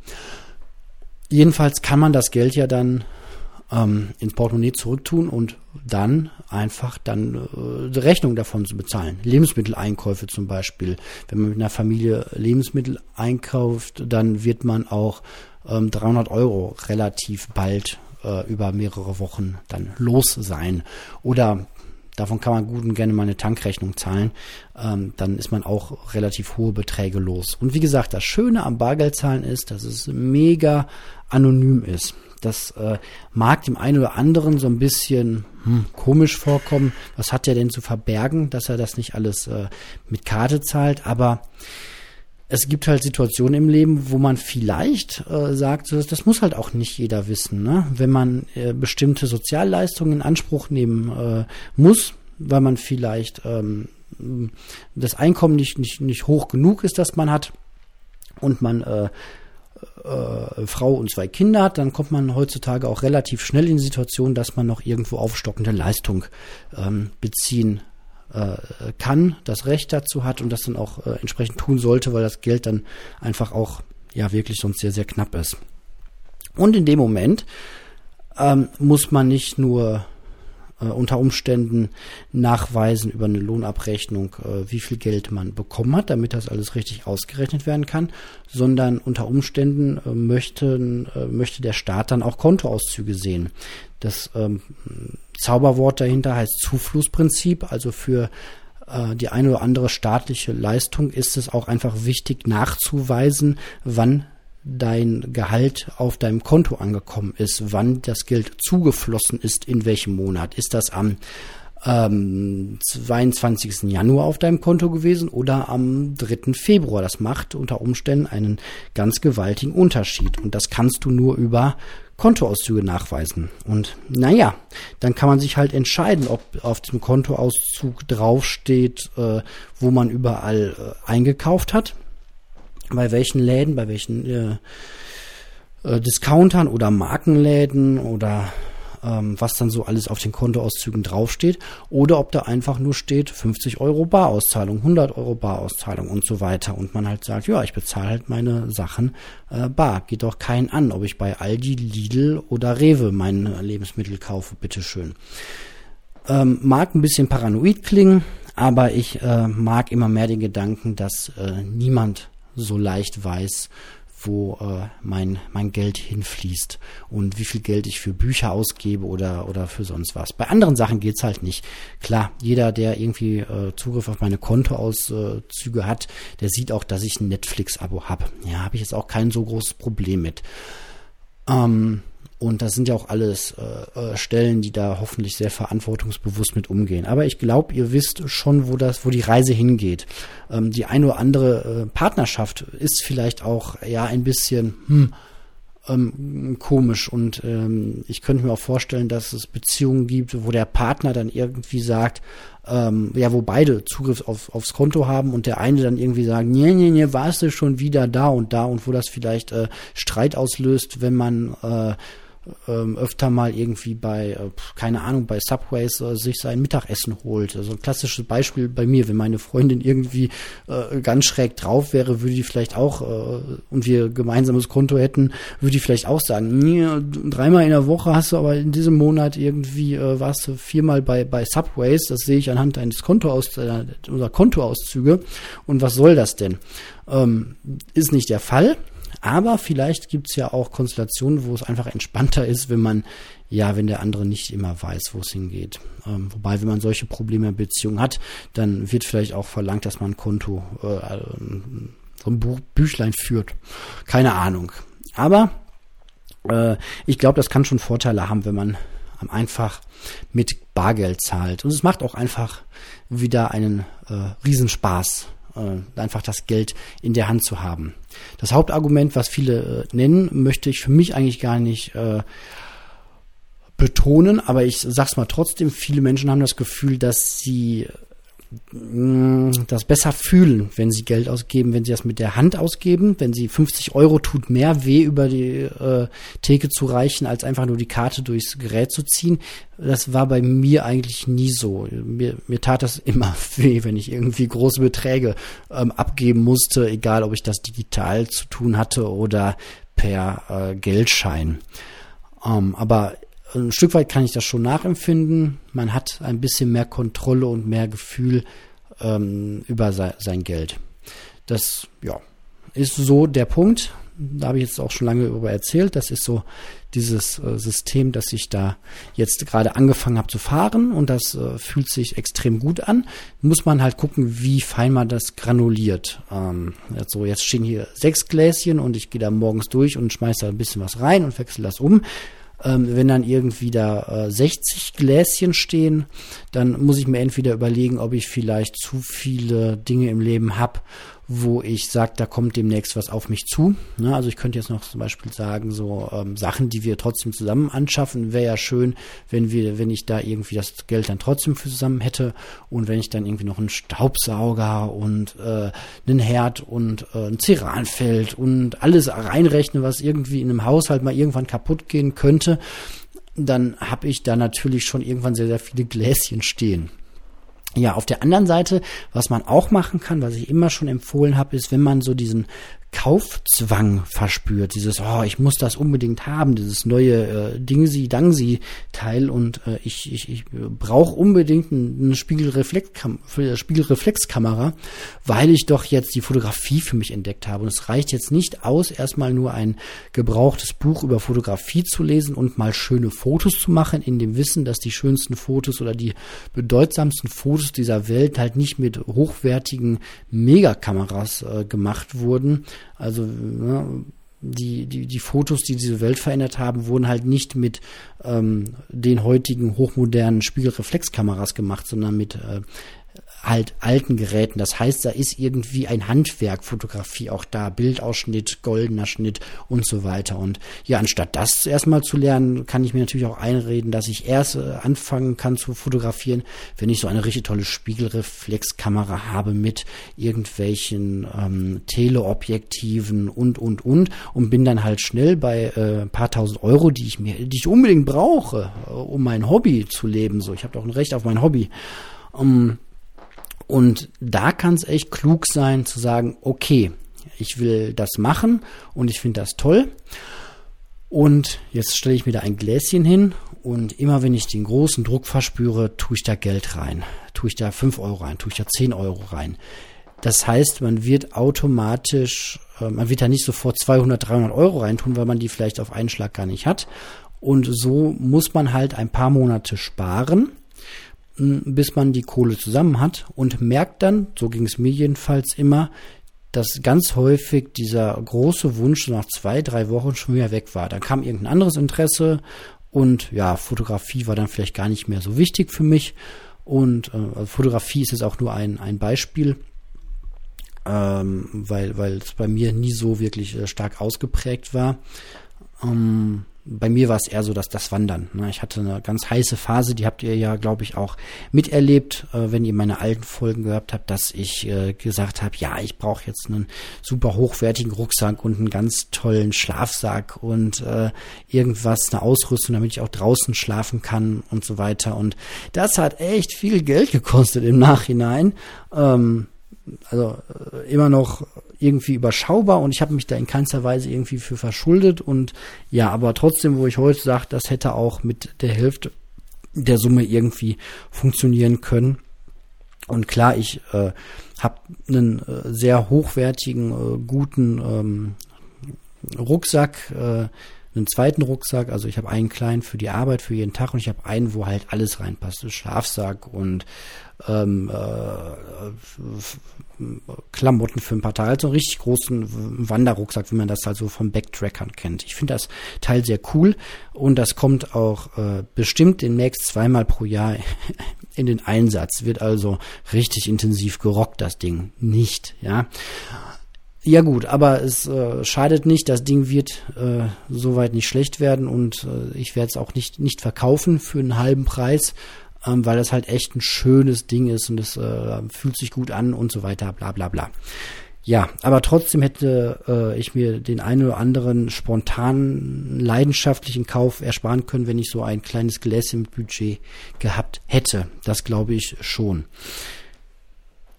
Jedenfalls kann man das Geld ja dann ähm, ins Portemonnaie zurücktun und dann einfach dann äh, Rechnung davon zu bezahlen. Lebensmitteleinkäufe zum Beispiel. Wenn man mit einer Familie Lebensmittel einkauft, dann wird man auch ähm, 300 Euro relativ bald äh, über mehrere Wochen dann los sein. Oder davon kann man gut und gerne mal eine Tankrechnung zahlen. Ähm, dann ist man auch relativ hohe Beträge los. Und wie gesagt, das Schöne am Bargeldzahlen ist, dass es mega anonym ist. Das äh, mag dem einen oder anderen so ein bisschen hm, komisch vorkommen. Was hat er denn zu verbergen, dass er das nicht alles äh, mit Karte zahlt? Aber es gibt halt Situationen im Leben, wo man vielleicht äh, sagt, das, muss halt auch nicht jeder wissen. Ne? Wenn man äh, bestimmte Sozialleistungen in Anspruch nehmen äh, muss, weil man vielleicht ähm, das Einkommen nicht, nicht, nicht hoch genug ist, das man hat und man äh, äh, Frau und zwei Kinder hat, dann kommt man heutzutage auch relativ schnell in die Situation, dass man noch irgendwo aufstockende Leistung ähm, beziehen äh, kann, das Recht dazu hat und das dann auch äh, entsprechend tun sollte, weil das Geld dann einfach auch ja wirklich sonst sehr, sehr knapp ist. Und in dem Moment ähm, muss man nicht nur äh, unter Umständen nachweisen über eine Lohnabrechnung, äh, wie viel Geld man bekommen hat, damit das alles richtig ausgerechnet werden kann, sondern unter Umständen äh, möchte, äh, möchte der Staat dann auch Kontoauszüge sehen. Das ähm, Zauberwort dahinter heißt Zuflussprinzip, also für äh, die eine oder andere staatliche Leistung ist es auch einfach wichtig nachzuweisen, wann dein Gehalt auf deinem Konto angekommen ist, wann das Geld zugeflossen ist, in welchem Monat. Ist das am ähm, 22. Januar auf deinem Konto gewesen oder am 3. Februar? Das macht unter Umständen einen ganz gewaltigen Unterschied. Und das kannst du nur über Kontoauszüge nachweisen. Und naja, dann kann man sich halt entscheiden, ob auf dem Kontoauszug draufsteht, äh, wo man überall äh, eingekauft hat bei welchen Läden, bei welchen äh, äh, Discountern oder Markenläden oder ähm, was dann so alles auf den Kontoauszügen draufsteht oder ob da einfach nur steht 50 Euro Barauszahlung, 100 Euro Barauszahlung und so weiter und man halt sagt, ja, ich bezahle halt meine Sachen äh, bar. Geht doch keinen an, ob ich bei Aldi, Lidl oder Rewe meine Lebensmittel kaufe, bitteschön. Ähm, mag ein bisschen paranoid klingen, aber ich äh, mag immer mehr den Gedanken, dass äh, niemand so leicht weiß, wo äh, mein, mein Geld hinfließt und wie viel Geld ich für Bücher ausgebe oder, oder für sonst was. Bei anderen Sachen geht's halt nicht. Klar, jeder, der irgendwie äh, Zugriff auf meine Kontoauszüge hat, der sieht auch, dass ich ein Netflix-Abo habe. Ja, habe ich jetzt auch kein so großes Problem mit. Ähm, und das sind ja auch alles äh, äh, Stellen, die da hoffentlich sehr verantwortungsbewusst mit umgehen. Aber ich glaube, ihr wisst schon, wo das, wo die Reise hingeht. Ähm, die eine oder andere äh, Partnerschaft ist vielleicht auch ja ein bisschen hm, ähm, komisch. Und ähm, ich könnte mir auch vorstellen, dass es Beziehungen gibt, wo der Partner dann irgendwie sagt, ähm, ja, wo beide Zugriff auf, aufs Konto haben und der eine dann irgendwie sagt, nee, nee, nee, warst du schon wieder da und da und wo das vielleicht äh, Streit auslöst, wenn man äh, ähm, öfter mal irgendwie bei, äh, keine Ahnung, bei Subways äh, sich sein Mittagessen holt. Also ein klassisches Beispiel bei mir, wenn meine Freundin irgendwie äh, ganz schräg drauf wäre, würde die vielleicht auch, äh, und wir gemeinsames Konto hätten, würde die vielleicht auch sagen, nee, dreimal in der Woche hast du aber in diesem Monat irgendwie, äh, warst du viermal bei, bei Subways, das sehe ich anhand deines Kontoaus, äh, unserer Kontoauszüge. Und was soll das denn? Ähm, ist nicht der Fall. Aber vielleicht gibt's ja auch Konstellationen, wo es einfach entspannter ist, wenn man, ja, wenn der andere nicht immer weiß, wo es hingeht. Ähm, wobei, wenn man solche Probleme in Beziehung hat, dann wird vielleicht auch verlangt, dass man ein Konto, äh, so ein Buch, Büchlein führt. Keine Ahnung. Aber äh, ich glaube, das kann schon Vorteile haben, wenn man einfach mit Bargeld zahlt. Und es macht auch einfach wieder einen äh, Riesenspaß äh, einfach das Geld in der Hand zu haben. Das Hauptargument, was viele äh, nennen, möchte ich für mich eigentlich gar nicht äh, betonen, aber ich sag's mal trotzdem, viele Menschen haben das Gefühl, dass sie das besser fühlen, wenn sie Geld ausgeben, wenn sie das mit der Hand ausgeben. Wenn sie 50 Euro tut mehr weh, über die äh, Theke zu reichen, als einfach nur die Karte durchs Gerät zu ziehen. Das war bei mir eigentlich nie so. Mir, mir tat das immer weh, wenn ich irgendwie große Beträge ähm, abgeben musste, egal ob ich das digital zu tun hatte oder per äh, Geldschein. Ähm, aber ein Stück weit kann ich das schon nachempfinden. Man hat ein bisschen mehr Kontrolle und mehr Gefühl ähm, über se sein Geld. Das, ja, ist so der Punkt. Da habe ich jetzt auch schon lange darüber erzählt. Das ist so dieses äh, System, das ich da jetzt gerade angefangen habe zu fahren und das äh, fühlt sich extrem gut an. Muss man halt gucken, wie fein man das granuliert. Ähm, also jetzt stehen hier sechs Gläschen und ich gehe da morgens durch und schmeiße da ein bisschen was rein und wechsle das um. Ähm, wenn dann irgendwie da äh, 60 Gläschen stehen, dann muss ich mir entweder überlegen, ob ich vielleicht zu viele Dinge im Leben habe wo ich sage, da kommt demnächst was auf mich zu. Ne? Also ich könnte jetzt noch zum Beispiel sagen, so ähm, Sachen, die wir trotzdem zusammen anschaffen, wäre ja schön, wenn wir, wenn ich da irgendwie das Geld dann trotzdem für zusammen hätte und wenn ich dann irgendwie noch einen Staubsauger und äh, einen Herd und äh, ein Ceranfeld und alles reinrechne, was irgendwie in einem Haushalt mal irgendwann kaputt gehen könnte, dann habe ich da natürlich schon irgendwann sehr, sehr viele Gläschen stehen. Ja, auf der anderen Seite, was man auch machen kann, was ich immer schon empfohlen habe, ist, wenn man so diesen Kaufzwang verspürt, dieses, oh, ich muss das unbedingt haben, dieses neue äh, Dingsi-Dangsi-Teil und äh, ich, ich, ich brauche unbedingt eine Spiegelreflexkam Spiegelreflexkamera, weil ich doch jetzt die Fotografie für mich entdeckt habe. Und es reicht jetzt nicht aus, erstmal nur ein gebrauchtes Buch über Fotografie zu lesen und mal schöne Fotos zu machen, in dem Wissen, dass die schönsten Fotos oder die bedeutsamsten Fotos dieser Welt halt nicht mit hochwertigen Megakameras äh, gemacht wurden, also ne, die, die, die Fotos, die diese Welt verändert haben, wurden halt nicht mit ähm, den heutigen hochmodernen Spiegelreflexkameras gemacht, sondern mit äh, halt alten Geräten. Das heißt, da ist irgendwie ein Handwerk, Fotografie auch da, Bildausschnitt, goldener Schnitt und so weiter. Und ja, anstatt das erstmal zu lernen, kann ich mir natürlich auch einreden, dass ich erst äh, anfangen kann zu fotografieren, wenn ich so eine richtig tolle Spiegelreflexkamera habe mit irgendwelchen ähm, Teleobjektiven und und und und bin dann halt schnell bei äh, ein paar tausend Euro, die ich mir, die ich unbedingt brauche, äh, um mein Hobby zu leben. So, ich habe doch ein Recht auf mein Hobby. Um, und da kann es echt klug sein zu sagen, okay, ich will das machen und ich finde das toll. Und jetzt stelle ich mir da ein Gläschen hin und immer wenn ich den großen Druck verspüre, tue ich da Geld rein. Tue ich da 5 Euro rein, tue ich da 10 Euro rein. Das heißt, man wird automatisch, äh, man wird da nicht sofort 200, 300 Euro reintun, weil man die vielleicht auf einen Schlag gar nicht hat. Und so muss man halt ein paar Monate sparen bis man die Kohle zusammen hat und merkt dann, so ging es mir jedenfalls immer, dass ganz häufig dieser große Wunsch nach zwei, drei Wochen schon wieder weg war. Dann kam irgendein anderes Interesse und ja, Fotografie war dann vielleicht gar nicht mehr so wichtig für mich. Und äh, also Fotografie ist jetzt auch nur ein, ein Beispiel, ähm, weil, weil es bei mir nie so wirklich äh, stark ausgeprägt war. Ähm, bei mir war es eher so, dass das Wandern. Ne? Ich hatte eine ganz heiße Phase, die habt ihr ja, glaube ich, auch miterlebt, äh, wenn ihr meine alten Folgen gehört habt, dass ich äh, gesagt habe, ja, ich brauche jetzt einen super hochwertigen Rucksack und einen ganz tollen Schlafsack und äh, irgendwas, eine Ausrüstung, damit ich auch draußen schlafen kann und so weiter. Und das hat echt viel Geld gekostet im Nachhinein. Ähm, also äh, immer noch irgendwie überschaubar und ich habe mich da in keinster Weise irgendwie für verschuldet und ja, aber trotzdem, wo ich heute sage, das hätte auch mit der Hälfte der Summe irgendwie funktionieren können. Und klar, ich äh, habe einen äh, sehr hochwertigen, äh, guten ähm, Rucksack, äh, einen zweiten Rucksack. Also ich habe einen kleinen für die Arbeit, für jeden Tag und ich habe einen, wo halt alles reinpasst. Schlafsack und ähm, äh, Klamotten für ein paar Tage. Also einen richtig großen Wanderrucksack, wie man das also vom Backtrackern kennt. Ich finde das Teil sehr cool und das kommt auch äh, bestimmt demnächst zweimal pro Jahr in den Einsatz. Wird also richtig intensiv gerockt, das Ding. Nicht, ja. Ja gut, aber es äh, schadet nicht, das Ding wird äh, soweit nicht schlecht werden und äh, ich werde es auch nicht, nicht verkaufen für einen halben Preis, ähm, weil das halt echt ein schönes Ding ist und es äh, fühlt sich gut an und so weiter, bla bla bla. Ja, aber trotzdem hätte äh, ich mir den einen oder anderen spontanen, leidenschaftlichen Kauf ersparen können, wenn ich so ein kleines Gläschen mit Budget gehabt hätte. Das glaube ich schon.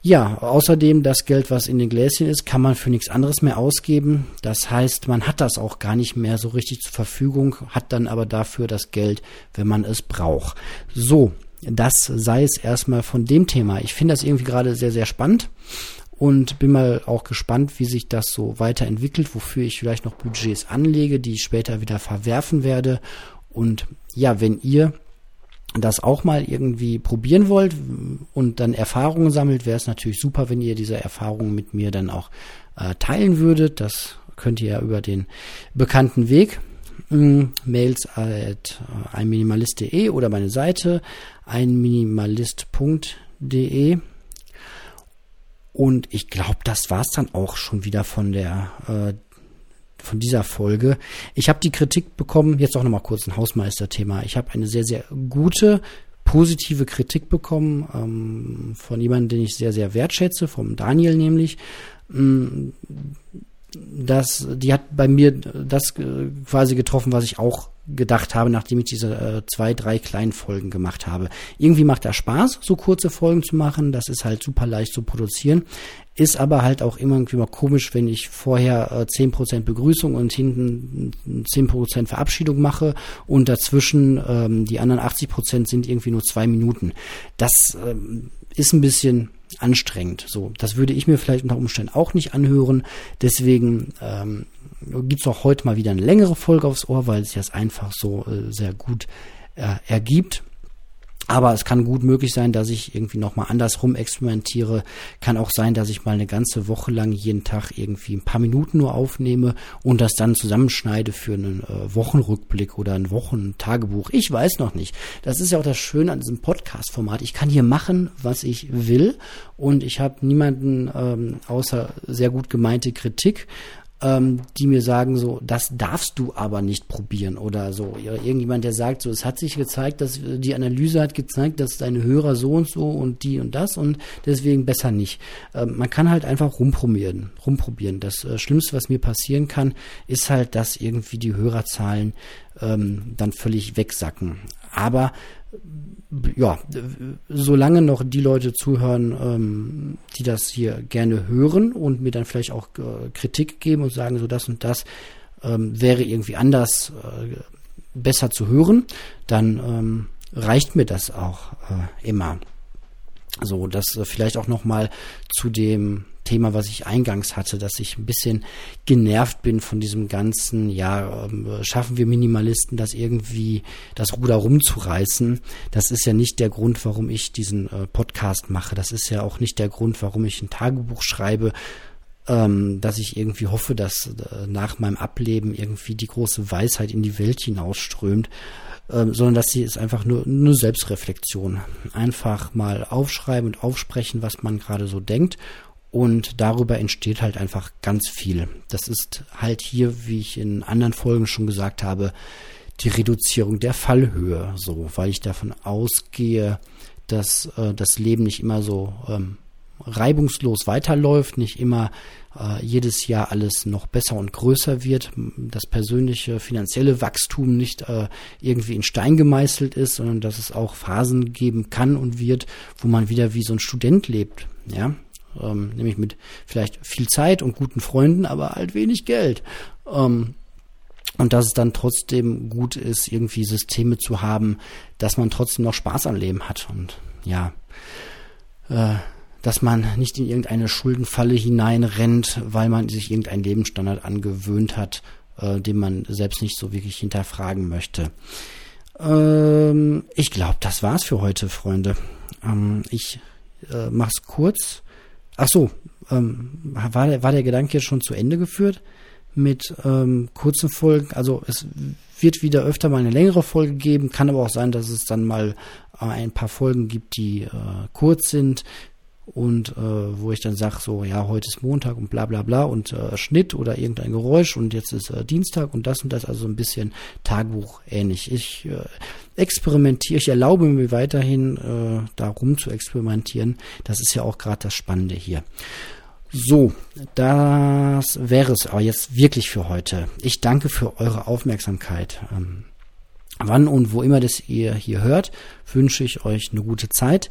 Ja, außerdem das Geld, was in den Gläschen ist, kann man für nichts anderes mehr ausgeben. Das heißt, man hat das auch gar nicht mehr so richtig zur Verfügung, hat dann aber dafür das Geld, wenn man es braucht. So, das sei es erstmal von dem Thema. Ich finde das irgendwie gerade sehr, sehr spannend und bin mal auch gespannt, wie sich das so weiterentwickelt, wofür ich vielleicht noch Budgets anlege, die ich später wieder verwerfen werde. Und ja, wenn ihr das auch mal irgendwie probieren wollt und dann Erfahrungen sammelt, wäre es natürlich super, wenn ihr diese Erfahrungen mit mir dann auch äh, teilen würdet. Das könnt ihr ja über den bekannten Weg. Mm, Mails at äh, einminimalist.de oder meine Seite einminimalist.de. Und ich glaube, das war's dann auch schon wieder von der äh, von dieser Folge. Ich habe die Kritik bekommen, jetzt auch nochmal kurz ein Hausmeister-Thema. Ich habe eine sehr, sehr gute, positive Kritik bekommen ähm, von jemandem, den ich sehr, sehr wertschätze, vom Daniel nämlich. Ähm, das, die hat bei mir das quasi getroffen, was ich auch gedacht habe, nachdem ich diese äh, zwei, drei kleinen Folgen gemacht habe. Irgendwie macht das Spaß, so kurze Folgen zu machen. Das ist halt super leicht zu produzieren. Ist aber halt auch immer irgendwie mal komisch, wenn ich vorher äh, zehn Prozent Begrüßung und hinten zehn Prozent Verabschiedung mache und dazwischen ähm, die anderen 80% sind irgendwie nur zwei Minuten. Das ähm, ist ein bisschen anstrengend. So, das würde ich mir vielleicht unter Umständen auch nicht anhören. Deswegen ähm, gibt es auch heute mal wieder eine längere Folge aufs Ohr, weil sich das einfach so äh, sehr gut äh, ergibt. Aber es kann gut möglich sein, dass ich irgendwie nochmal andersrum experimentiere. Kann auch sein, dass ich mal eine ganze Woche lang jeden Tag irgendwie ein paar Minuten nur aufnehme und das dann zusammenschneide für einen äh, Wochenrückblick oder ein Wochentagebuch. Ich weiß noch nicht. Das ist ja auch das Schöne an diesem Podcast-Format. Ich kann hier machen, was ich will und ich habe niemanden ähm, außer sehr gut gemeinte Kritik ähm, die mir sagen so, das darfst du aber nicht probieren oder so. Irgendjemand, der sagt so, es hat sich gezeigt, dass die Analyse hat gezeigt, dass deine Hörer so und so und die und das und deswegen besser nicht. Ähm, man kann halt einfach rumprobieren, rumprobieren. Das äh, Schlimmste, was mir passieren kann, ist halt, dass irgendwie die Hörerzahlen ähm, dann völlig wegsacken. Aber ja, solange noch die Leute zuhören, ähm, die das hier gerne hören und mir dann vielleicht auch äh, Kritik geben und sagen, so das und das ähm, wäre irgendwie anders äh, besser zu hören, dann ähm, reicht mir das auch äh, immer. So, das äh, vielleicht auch noch mal zu dem Thema, was ich eingangs hatte, dass ich ein bisschen genervt bin von diesem ganzen, ja, ähm, schaffen wir Minimalisten das irgendwie, das Ruder rumzureißen. Das ist ja nicht der Grund, warum ich diesen äh, Podcast mache. Das ist ja auch nicht der Grund, warum ich ein Tagebuch schreibe, ähm, dass ich irgendwie hoffe, dass äh, nach meinem Ableben irgendwie die große Weisheit in die Welt hinausströmt. Ähm, sondern dass sie ist einfach nur eine Selbstreflexion. Einfach mal aufschreiben und aufsprechen, was man gerade so denkt und darüber entsteht halt einfach ganz viel. Das ist halt hier, wie ich in anderen Folgen schon gesagt habe, die Reduzierung der Fallhöhe, so, weil ich davon ausgehe, dass äh, das Leben nicht immer so ähm, reibungslos weiterläuft, nicht immer äh, jedes Jahr alles noch besser und größer wird, das persönliche finanzielle Wachstum nicht äh, irgendwie in Stein gemeißelt ist, sondern dass es auch Phasen geben kann und wird, wo man wieder wie so ein Student lebt, ja, ähm, nämlich mit vielleicht viel Zeit und guten Freunden, aber halt wenig Geld. Ähm, und dass es dann trotzdem gut ist, irgendwie Systeme zu haben, dass man trotzdem noch Spaß am Leben hat und ja, äh, dass man nicht in irgendeine Schuldenfalle hineinrennt, weil man sich irgendeinen Lebensstandard angewöhnt hat, äh, den man selbst nicht so wirklich hinterfragen möchte. Ähm, ich glaube, das war's für heute, Freunde. Ähm, ich äh, mach's kurz. Ach so, ähm, war, der, war der Gedanke jetzt schon zu Ende geführt mit ähm, kurzen Folgen? Also es wird wieder öfter mal eine längere Folge geben, kann aber auch sein, dass es dann mal äh, ein paar Folgen gibt, die äh, kurz sind und äh, wo ich dann sage, so, ja, heute ist Montag und bla bla bla und äh, Schnitt oder irgendein Geräusch und jetzt ist äh, Dienstag und das und das, also ein bisschen Tagebuch ähnlich. Ich äh, experimentiere, ich erlaube mir weiterhin äh, da rum zu experimentieren. Das ist ja auch gerade das Spannende hier. So, das wäre es aber jetzt wirklich für heute. Ich danke für eure Aufmerksamkeit. Ähm, wann und wo immer das ihr hier hört, wünsche ich euch eine gute Zeit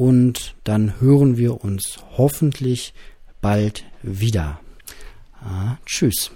und dann hören wir uns hoffentlich bald wieder. Ah, tschüss.